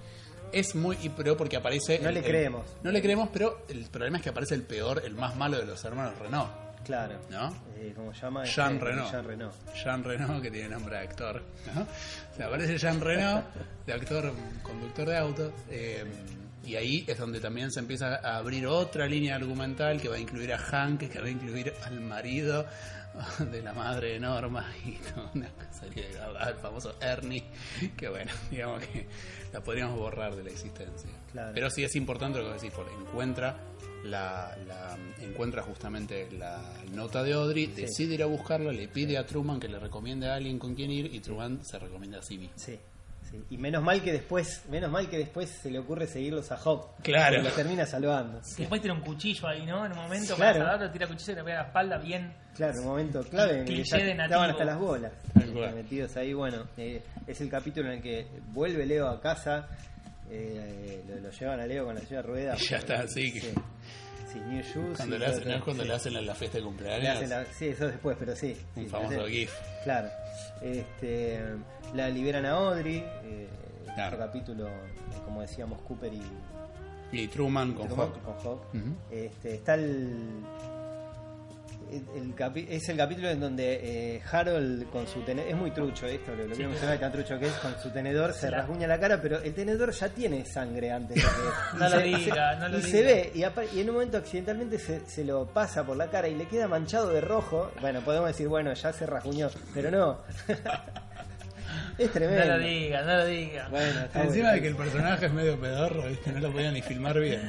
Speaker 4: es muy. y- Pero porque aparece.
Speaker 3: No le creemos.
Speaker 4: No le creemos, pero el problema es que aparece el peor, el más malo de los hermanos Renault.
Speaker 3: Claro
Speaker 4: ¿No?
Speaker 3: Eh, ¿cómo se llama
Speaker 4: Jean Reno.
Speaker 3: Jean Reno
Speaker 4: Jean Reno, que tiene nombre de actor. ¿no? O sea, aparece Jean Reno, de actor, conductor de autos. eh, y ahí es donde también se empieza a abrir otra línea argumental que va a incluir a Hank, que va a incluir al marido de la madre de Norma y toda una serie de- al famoso Ernie, que bueno, digamos que la podríamos borrar de la existencia.
Speaker 3: Claro.
Speaker 4: Pero sí es importante lo que decís, porque encuentra la, la- encuentra justamente la nota de Audrey, decide ir a buscarla, le pide a Truman que le recomiende a alguien con quien ir y Truman se recomienda a Simi.
Speaker 3: sí Sí, y menos mal que después, menos mal que después se le ocurre seguirlos a Hawk.
Speaker 4: Claro.
Speaker 3: Lo termina salvando.
Speaker 5: Después tira un cuchillo ahí, ¿no? En un momento
Speaker 3: Claro.
Speaker 5: para salvarlo, tira cuchillo y le pega la espalda bien.
Speaker 3: Claro, un momento clave que
Speaker 5: Cliché
Speaker 3: ya
Speaker 5: de
Speaker 3: estaban hasta las bolas. Metidos ahí, bueno, eh, es el capítulo en el que vuelve Leo a casa, eh, lo, lo llevan a Leo con la silla de ruedas.
Speaker 4: Y ya está, sí, que-
Speaker 3: Sí, Sí, New Shoes.
Speaker 4: Cuando le hacen, ¿no es cuando
Speaker 3: sí.
Speaker 4: le hacen la, la fiesta de
Speaker 3: Le
Speaker 4: cumpleaños.
Speaker 3: la- sí, eso después, pero sí.
Speaker 4: Un
Speaker 3: sí,
Speaker 4: famoso GIF.
Speaker 3: Claro. Este, la liberan a Audrey. Eh,
Speaker 4: Claro.
Speaker 3: otro capítulo, eh, como decíamos, Cooper y,
Speaker 4: Y Truman con
Speaker 3: Truman
Speaker 4: Hawk.
Speaker 3: con Hawk. Este, está el, el- es el capítulo en donde eh, Harold con su tenedor, es muy trucho esto, lo, lo quiero mencionar tan trucho que es, con su tenedor se
Speaker 5: Claro.
Speaker 3: rasguña la cara, pero el tenedor ya tiene sangre antes de que...
Speaker 5: No
Speaker 3: y
Speaker 5: lo
Speaker 3: se-
Speaker 5: diga,
Speaker 3: se-
Speaker 5: no lo
Speaker 3: Y
Speaker 5: diga.
Speaker 3: se ve, y, y en un momento accidentalmente se, se lo pasa por la cara y le queda manchado de rojo. Bueno, podemos decir, bueno, ya se rasguñó, pero no. Es tremendo.
Speaker 5: No lo digas, no lo digas.
Speaker 3: Bueno,
Speaker 4: Encima
Speaker 3: bueno.
Speaker 4: de que el personaje es medio pedorro, ¿viste? no lo podían ni filmar bien.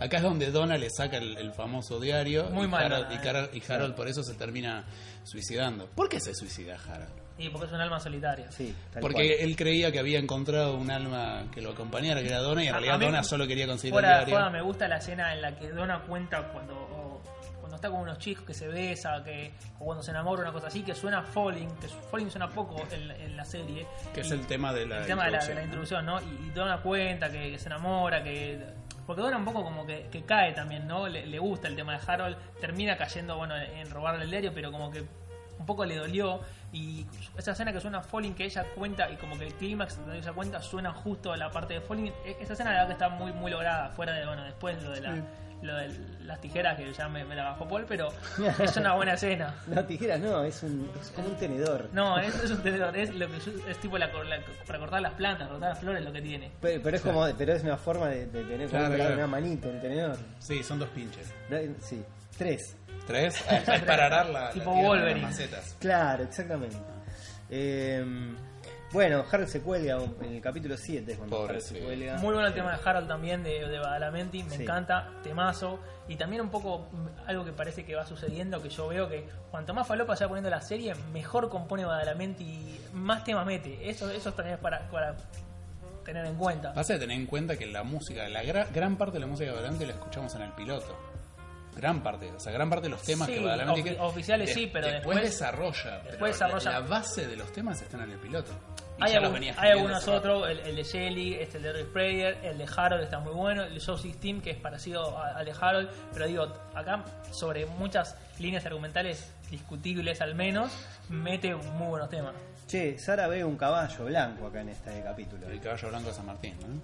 Speaker 4: Acá es donde Donna le saca el, el famoso diario
Speaker 5: Muy
Speaker 4: y,
Speaker 5: mal,
Speaker 4: Harold, y,
Speaker 5: eh.
Speaker 4: Harold, y Harold por eso se termina suicidando. ¿Por qué se suicida Harold?
Speaker 5: Y porque es un alma solitaria.
Speaker 3: Sí,
Speaker 4: Porque
Speaker 3: cual.
Speaker 4: él creía que había encontrado un alma que lo acompañara, que era Donna, y en
Speaker 5: A-
Speaker 4: realidad
Speaker 5: a mí,
Speaker 4: Donna solo quería conseguir el
Speaker 5: Fuera de
Speaker 4: diario.
Speaker 5: joda, me gusta la escena en la que Donna cuenta cuando, o- cuando está con unos chicos que se besa, que, o cuando se enamora, una cosa así, que suena Falling, que Falling suena poco en, en la serie.
Speaker 4: Que es el tema de la
Speaker 5: el tema de la, de la
Speaker 4: introducción,
Speaker 5: introducción, ¿no? Y, y Donna cuenta que, que se enamora, que... Porque Donna un poco como que, cae también, ¿no? Le, gusta el tema de Harold, termina cayendo, bueno, en, robarle el diario, pero como que un poco le dolió. Y esa escena que suena Falling que ella cuenta y como que el clímax donde ella cuenta suena justo a la parte de Falling. E- esa escena la verdad que está muy muy lograda fuera de bueno después lo de la, lo de las tijeras que ya me, me la bajó Paul pero es una buena escena
Speaker 3: No, tijeras no, es, un, es como un tenedor.
Speaker 5: no es, es un tenedor es, lo que yo- es tipo la, cor- la- para cortar las plantas cortar las flores lo que tiene
Speaker 3: Pero, pero es como, pero es una forma de, de tener como
Speaker 4: Claro,
Speaker 3: una,
Speaker 4: claro.
Speaker 3: una manito, el tenedor.
Speaker 4: Sí, son dos pinches.
Speaker 3: No, Sí, tres.
Speaker 4: ¿Tres? Ah, es para arar la,
Speaker 5: Tipo Wolverine.
Speaker 4: las macetas.
Speaker 3: Claro, exactamente. Eh, bueno, Harold se cuelga en el capítulo 7 cuando
Speaker 4: Pobre,
Speaker 3: Harold se
Speaker 4: sí.
Speaker 3: cuelga.
Speaker 5: Muy bueno el tema de Harold también, de, de Badalamenti, me
Speaker 3: Sí.
Speaker 5: encanta, temazo. Y también un poco algo que parece que va sucediendo, que yo veo que cuanto más falopa se va poniendo la serie, mejor compone Badalamenti y más temas mete. Eso, eso también es para, para tener en cuenta.
Speaker 4: Pasa de tener en cuenta que la música, la gra- gran parte de la música de Badalamenti la escuchamos en el piloto. Gran parte, o sea, gran parte de los temas
Speaker 5: Sí,
Speaker 4: que Badalamenti...
Speaker 5: ofi- oficiales sí, pero después-
Speaker 4: desarrolla. pero
Speaker 5: después desarrolla-
Speaker 4: La, la base de los temas están en el piloto.
Speaker 5: Hay, algún-
Speaker 4: venía
Speaker 5: algunos otros, el, el de Shelly, este el de Rick Prayer, el de Harold está muy bueno, el de Josie Steam que es parecido al de Harold, pero digo, acá sobre muchas líneas argumentales discutibles al menos, mete muy buenos temas.
Speaker 3: Che, Sara ve un caballo blanco acá en este capítulo.
Speaker 4: El caballo blanco de San Martín, ¿no?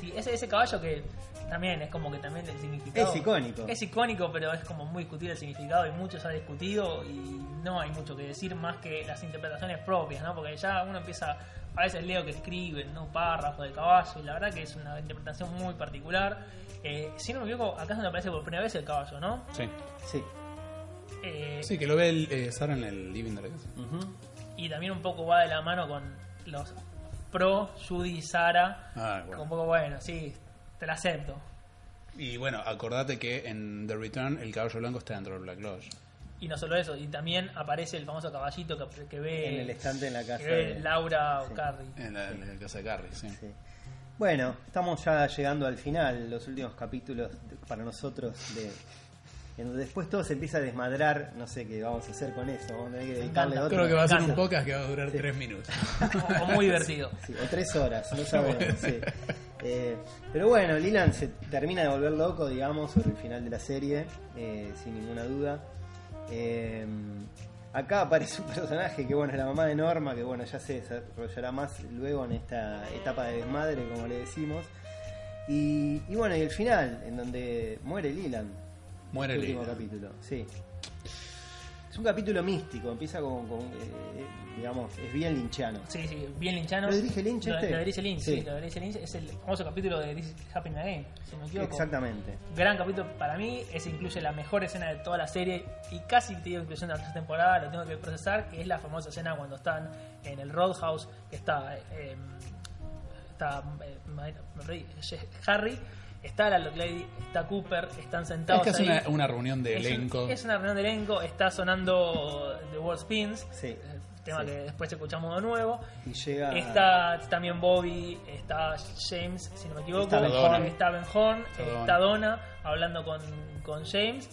Speaker 5: Sí, ese, ese caballo que también es como que también el significado.
Speaker 3: Es icónico.
Speaker 5: Es icónico, pero es como muy discutible el significado y mucho se ha discutido y no hay mucho que decir más que las interpretaciones propias, ¿no? Porque ya uno empieza, a veces leo que escriben, ¿no? Párrafos de caballo y la verdad que es una interpretación muy particular. Eh, si no me equivoco, acá es donde aparece por primera vez el caballo, ¿no?
Speaker 4: Sí.
Speaker 3: Sí.
Speaker 5: Eh,
Speaker 4: Sí, que lo ve el, eh, Sara en el living de la casa.
Speaker 5: Y también un poco va de la mano con los pro Judy y Sara.
Speaker 4: Ah, bueno.
Speaker 5: Un poco bueno, sí, te la acepto.
Speaker 4: Y bueno, acordate que en The Return el caballo blanco está dentro del Black Lodge.
Speaker 5: Y no solo eso, y también aparece el famoso caballito que, que ve,
Speaker 3: En el estante en la casa.
Speaker 5: que ve
Speaker 3: de-
Speaker 5: Laura
Speaker 3: Sí.
Speaker 5: o Carrie.
Speaker 4: En la, en la casa de Carrie, sí.
Speaker 3: Sí. Bueno, estamos ya llegando al final, los últimos capítulos para nosotros de en donde después todo se empieza a desmadrar, no sé qué vamos a hacer con eso, vamos a tener que dedicarle otro.
Speaker 4: Creo que va a ser un podcast que va a durar tres minutos.
Speaker 5: o, o muy divertido.
Speaker 3: Sí, o tres horas, no sabemos. sí. Eh, pero bueno, Lilan se termina de volver loco, digamos, sobre el final de la serie, eh, sin ninguna duda. Eh, acá aparece un personaje que, bueno, es la mamá de Norma, que, bueno, ya se desarrollará más luego en esta etapa de desmadre, como le decimos. Y, y bueno, y el final, en donde muere Lilan.
Speaker 4: Muere
Speaker 3: el último capítulo, sí. Es un capítulo místico, empieza con, con, eh, digamos, es bien linchiano.
Speaker 5: Sí, sí, bien linchano.
Speaker 3: ¿Lo dirige Lynch
Speaker 5: Lo,
Speaker 3: este?
Speaker 5: lo dirige Lynch, sí.
Speaker 3: Sí.
Speaker 5: lo dirige Lynch. Es el famoso capítulo de This is Happening Again, si no me equivoco.
Speaker 3: Exactamente.
Speaker 5: Gran capítulo para mí, ese incluye la mejor escena de toda la serie y casi te digo inclusión de la tercera temporada, lo tengo que procesar, que es la famosa escena cuando están en el Roadhouse, que está, eh, está eh, Harry, está la Lock Lady, está Cooper, están
Speaker 4: Es
Speaker 5: sentados
Speaker 4: que es
Speaker 5: ahí.
Speaker 4: una, una reunión de
Speaker 5: Es un-
Speaker 4: elenco.
Speaker 5: Es, una reunión de elenco, está sonando The World Spins,
Speaker 3: Sí.
Speaker 5: tema
Speaker 3: Sí.
Speaker 5: que después escuchamos de nuevo.
Speaker 3: Y llega.
Speaker 5: Está también Bobby, está James, si no me equivoco,
Speaker 3: Está Ben
Speaker 4: Horn.
Speaker 5: está Ben Horn,
Speaker 4: Está Donna.
Speaker 5: hablando con, con James.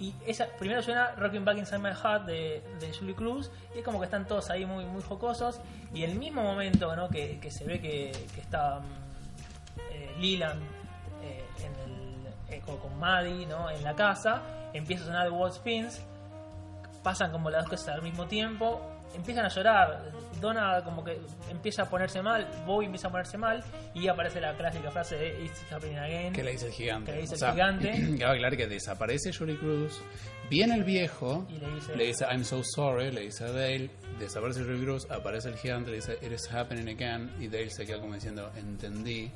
Speaker 5: Y esa, primero suena Rocking Back Inside My Heart de, de Julie Cruz y es como que están todos ahí muy, muy jocosos. Y el mismo momento ¿no? que, que se ve que, que está mm, eh, Leland en el, eh, con, con Maddie ¿no? en la casa, empieza a sonar The World Spins pasan como las dos cosas al mismo tiempo, empiezan a llorar, Donna como que empieza a ponerse mal, Bobby empieza a ponerse mal y aparece la clásica frase de It's happening again.
Speaker 4: Que le dice el gigante.
Speaker 5: Que le dice
Speaker 4: O
Speaker 5: el
Speaker 4: sea,
Speaker 5: gigante.
Speaker 4: Cabe aclarar que desaparece Julie Cruz. Viene el viejo.
Speaker 5: Y le dice-
Speaker 4: I'm so sorry. Le dice a Dale. Desaparece Julie Cruz. Aparece el gigante. Le dice It is happening again. Y Dale se queda como diciendo Entendí.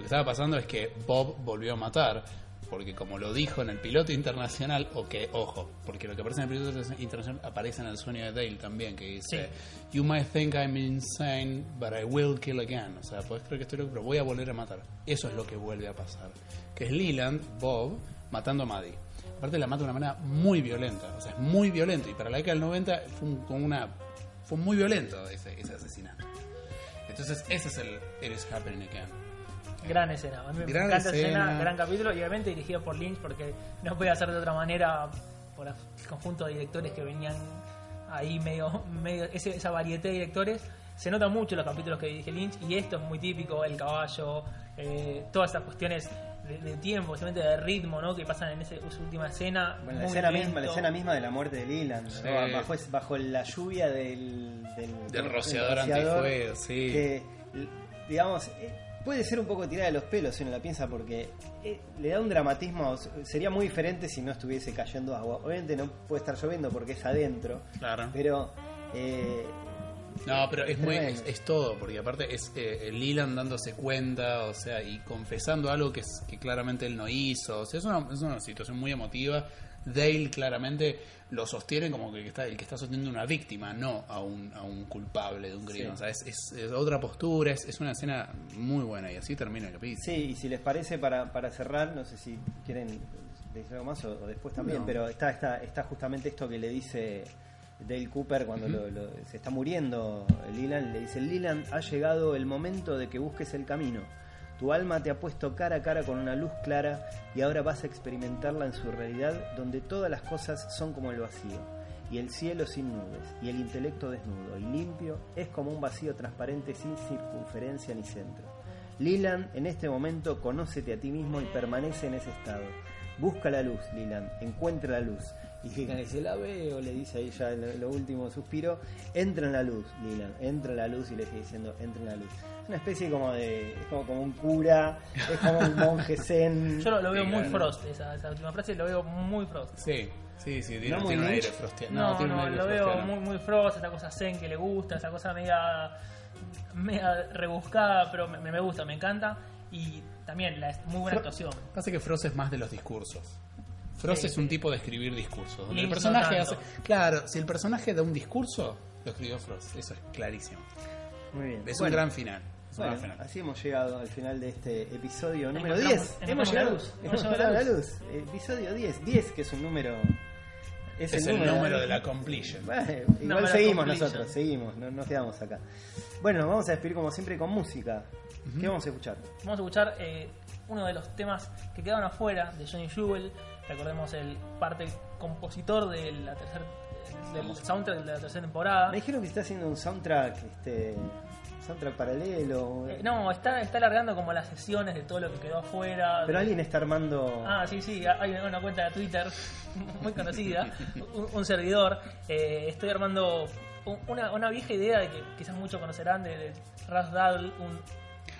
Speaker 4: Lo que estaba pasando es que Bob volvió a matar porque como lo dijo en el piloto internacional, o que, ojo, porque lo que aparece en el piloto internacional aparece en el sueño de Dale también, que dice, You might think I'm insane, but I will kill again. O sea, podés creer que estoy loco, pero voy a volver a matar. Eso es lo que vuelve a pasar. Que es Leland, Bob, matando a Maddie. Aparte la mata de una manera muy violenta, o sea, es muy violento. Y para la década del 90 fue, un- con una, fue muy violento ese, ese asesinato. Entonces ese es el It is happening again.
Speaker 5: Gran escena. A mí me
Speaker 4: Gran
Speaker 5: encanta esa escena,
Speaker 4: escena.
Speaker 5: gran capítulo y obviamente dirigido por Lynch porque no podía hacer de otra manera por el conjunto de directores que venían ahí medio, medio ese- esa variedad de directores. Se nota mucho los capítulos que dirige Lynch y esto es muy típico, el caballo, eh, todas esas cuestiones de, de tiempo, simplemente de ritmo, ¿no? Que pasan en ese- esa última escena.
Speaker 3: Bueno, la escena,
Speaker 5: lento.
Speaker 3: misma, la escena misma de la muerte de Leland, ¿no?
Speaker 4: Sí.
Speaker 3: bajo, es- bajo la lluvia del, del,
Speaker 4: Del rociador antifuego, sí.
Speaker 3: que, digamos, eh, puede ser un poco tirada de los pelos si uno la piensa, porque eh, le da un dramatismo, sería muy diferente si no estuviese cayendo agua. Obviamente no puede estar lloviendo porque es adentro,
Speaker 4: Claro.
Speaker 3: pero eh,
Speaker 4: No, pero es muy es, es todo, porque aparte es eh, el Leland dándose cuenta, o sea, y confesando algo que, es- que claramente él no hizo. O sea, es una, es una situación muy emotiva. Dale claramente lo sostiene como que está, el que está sosteniendo una víctima, no a un, a un culpable de un crimen.
Speaker 3: Sí.
Speaker 4: O sea, es, es- es otra postura, es, es una escena muy buena y así termina el capítulo.
Speaker 3: Sí, y si les parece para, para cerrar, no sé si quieren decir algo más o, o después también,
Speaker 4: No.
Speaker 3: pero está, está, está justamente esto que le dice Dale Cooper cuando lo- lo- se está muriendo Leland, le dice, Leland, ha llegado el momento de que busques el camino. Tu alma te ha puesto cara a cara con una luz clara y ahora vas a experimentarla en su realidad donde todas las cosas son como el vacío y el cielo sin nubes y el intelecto desnudo y limpio es como un vacío transparente sin circunferencia ni centro. Leland, en este momento, conócete a ti mismo y permanece en ese estado. Busca la luz, Leland, encuentra la luz. Y Higan dice, la veo, le dice ahí ya en lo último suspiro, entra en la luz, Leland, entra en la luz y le sigue diciendo, entra en la luz. Es una especie como de, es como, como un cura, es como un monje zen.
Speaker 5: Yo lo, lo veo
Speaker 4: Sí,
Speaker 5: muy
Speaker 4: claro.
Speaker 5: Frost, esa, esa última frase lo veo muy Frost.
Speaker 4: Sí, sí, sí, tiene,
Speaker 3: No
Speaker 4: tiene un aire frostiano.
Speaker 5: No, no,
Speaker 4: tiene un aire
Speaker 5: lo veo muy Frost, esa cosa zen que le gusta, esa cosa media, media rebuscada, pero me, me gusta, me encanta. Y también la muy buena
Speaker 4: Fro-
Speaker 5: actuación.
Speaker 4: Pasa que Frost es más de los discursos. Frost
Speaker 5: Sí,
Speaker 4: es un
Speaker 5: sí.
Speaker 4: tipo de escribir discursos. Donde el
Speaker 5: no
Speaker 4: personaje hace. Claro, si el personaje da un discurso, lo escribió Frost. Eso es clarísimo.
Speaker 3: Muy bien.
Speaker 4: Es
Speaker 3: Bueno,
Speaker 4: un gran final.
Speaker 3: Bueno,
Speaker 4: gran final.
Speaker 3: así hemos llegado al final de este episodio número
Speaker 5: Encontramos-
Speaker 3: 10.
Speaker 5: encontramos
Speaker 3: Hemos
Speaker 5: la
Speaker 3: llegado,
Speaker 5: luz,
Speaker 3: hemos llegado a la
Speaker 5: la
Speaker 3: luz. Episodio 10. 10 que es un número... Es,
Speaker 4: Es el número de la completion.
Speaker 3: Bueno, igual
Speaker 5: Número
Speaker 3: seguimos
Speaker 5: completion.
Speaker 3: nosotros, seguimos, no nos quedamos acá. Bueno, vamos a despedir como siempre con música. ¿Qué vamos a escuchar?
Speaker 5: Vamos a escuchar eh, uno de los temas que quedaron afuera de Johnny Jewel. Recordemos el parte compositor de la tercer, del soundtrack de la tercera temporada.
Speaker 3: Me dijeron que está haciendo un soundtrack, este, soundtrack paralelo.
Speaker 5: Eh, no, está, está alargando como las sesiones de todo lo que quedó afuera.
Speaker 3: Pero
Speaker 5: de-
Speaker 3: alguien está armando.
Speaker 5: Ah, sí, sí, hay una cuenta de Twitter muy conocida, un, un servidor. Eh, estoy armando un- una, una vieja idea de que quizás muchos conocerán de, de Ras un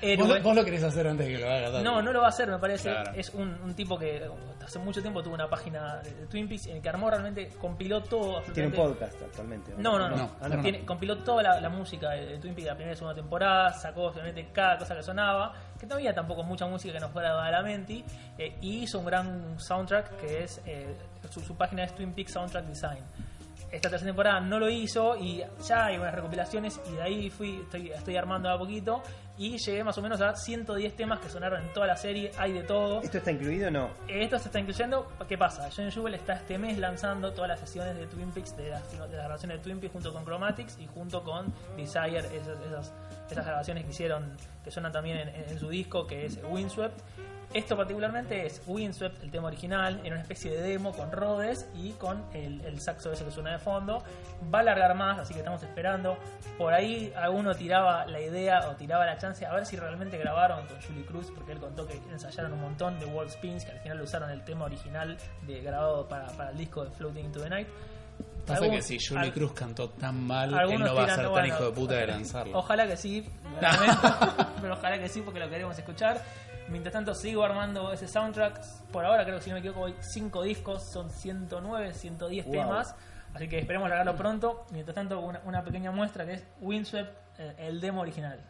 Speaker 5: héroe.
Speaker 4: vos lo querés hacer antes de que lo haga. dale.
Speaker 5: No, no lo va a hacer, me parece.
Speaker 4: Claro.
Speaker 5: Es un, un tipo que hace mucho tiempo tuvo una página de, Twin Peaks en el que armó realmente, compiló todo.
Speaker 3: Tiene un podcast actualmente.
Speaker 5: No, no, no.
Speaker 4: No,
Speaker 3: Ah,
Speaker 4: no, no.
Speaker 5: Tiene- compiló toda la, la música de, de Twin Peaks de la primera y segunda temporada, sacó obviamente cada cosa que sonaba, que no había tampoco mucha música que nos fuera dada a la mente, eh, y hizo un gran soundtrack que es, eh, su, su página es Twin Peaks Soundtrack Design. Esta tercera temporada no lo hizo y ya hay unas recopilaciones y de ahí fui, estoy, estoy armando a poquito y llegué más o menos a 110 temas que sonaron en toda la serie, hay de todo.
Speaker 3: ¿Esto está incluido o no?
Speaker 5: Esto se está incluyendo. ¿Qué pasa? John Jubel está este mes lanzando todas las sesiones de Twin Peaks, de las, de las grabaciones de Twin Peaks junto con Chromatics y junto con Desire, esas, esas, esas grabaciones que hicieron, que suenan también en, en su disco, que es Windswept. Esto particularmente es Windswept, el tema original, en una especie de demo con Rhodes y con el, el saxo ese que suena de fondo. Va a alargar más, así que estamos esperando. Por ahí alguno tiraba la idea o tiraba la chance a ver si realmente grabaron con Julie Cruz, porque él contó que ensayaron un montón de World Spins, que al final usaron el tema original de grabado para, para el disco de Floating into the Night.
Speaker 4: Pasa
Speaker 5: Algún-
Speaker 4: que si Julie
Speaker 5: al-
Speaker 4: Cruz cantó tan mal, él no va a ser tan
Speaker 5: bueno,
Speaker 4: hijo de puta de lanzarlo.
Speaker 5: Ojalá que sí, pero ojalá que sí porque lo queremos escuchar. Mientras tanto sigo armando ese soundtrack. Por ahora creo que si no me equivoco hay 5 discos, son 109, 110
Speaker 3: Wow.
Speaker 5: temas. Así que esperemos largarlo pronto. Mientras tanto una, una pequeña muestra que es Windswept, eh, el demo original.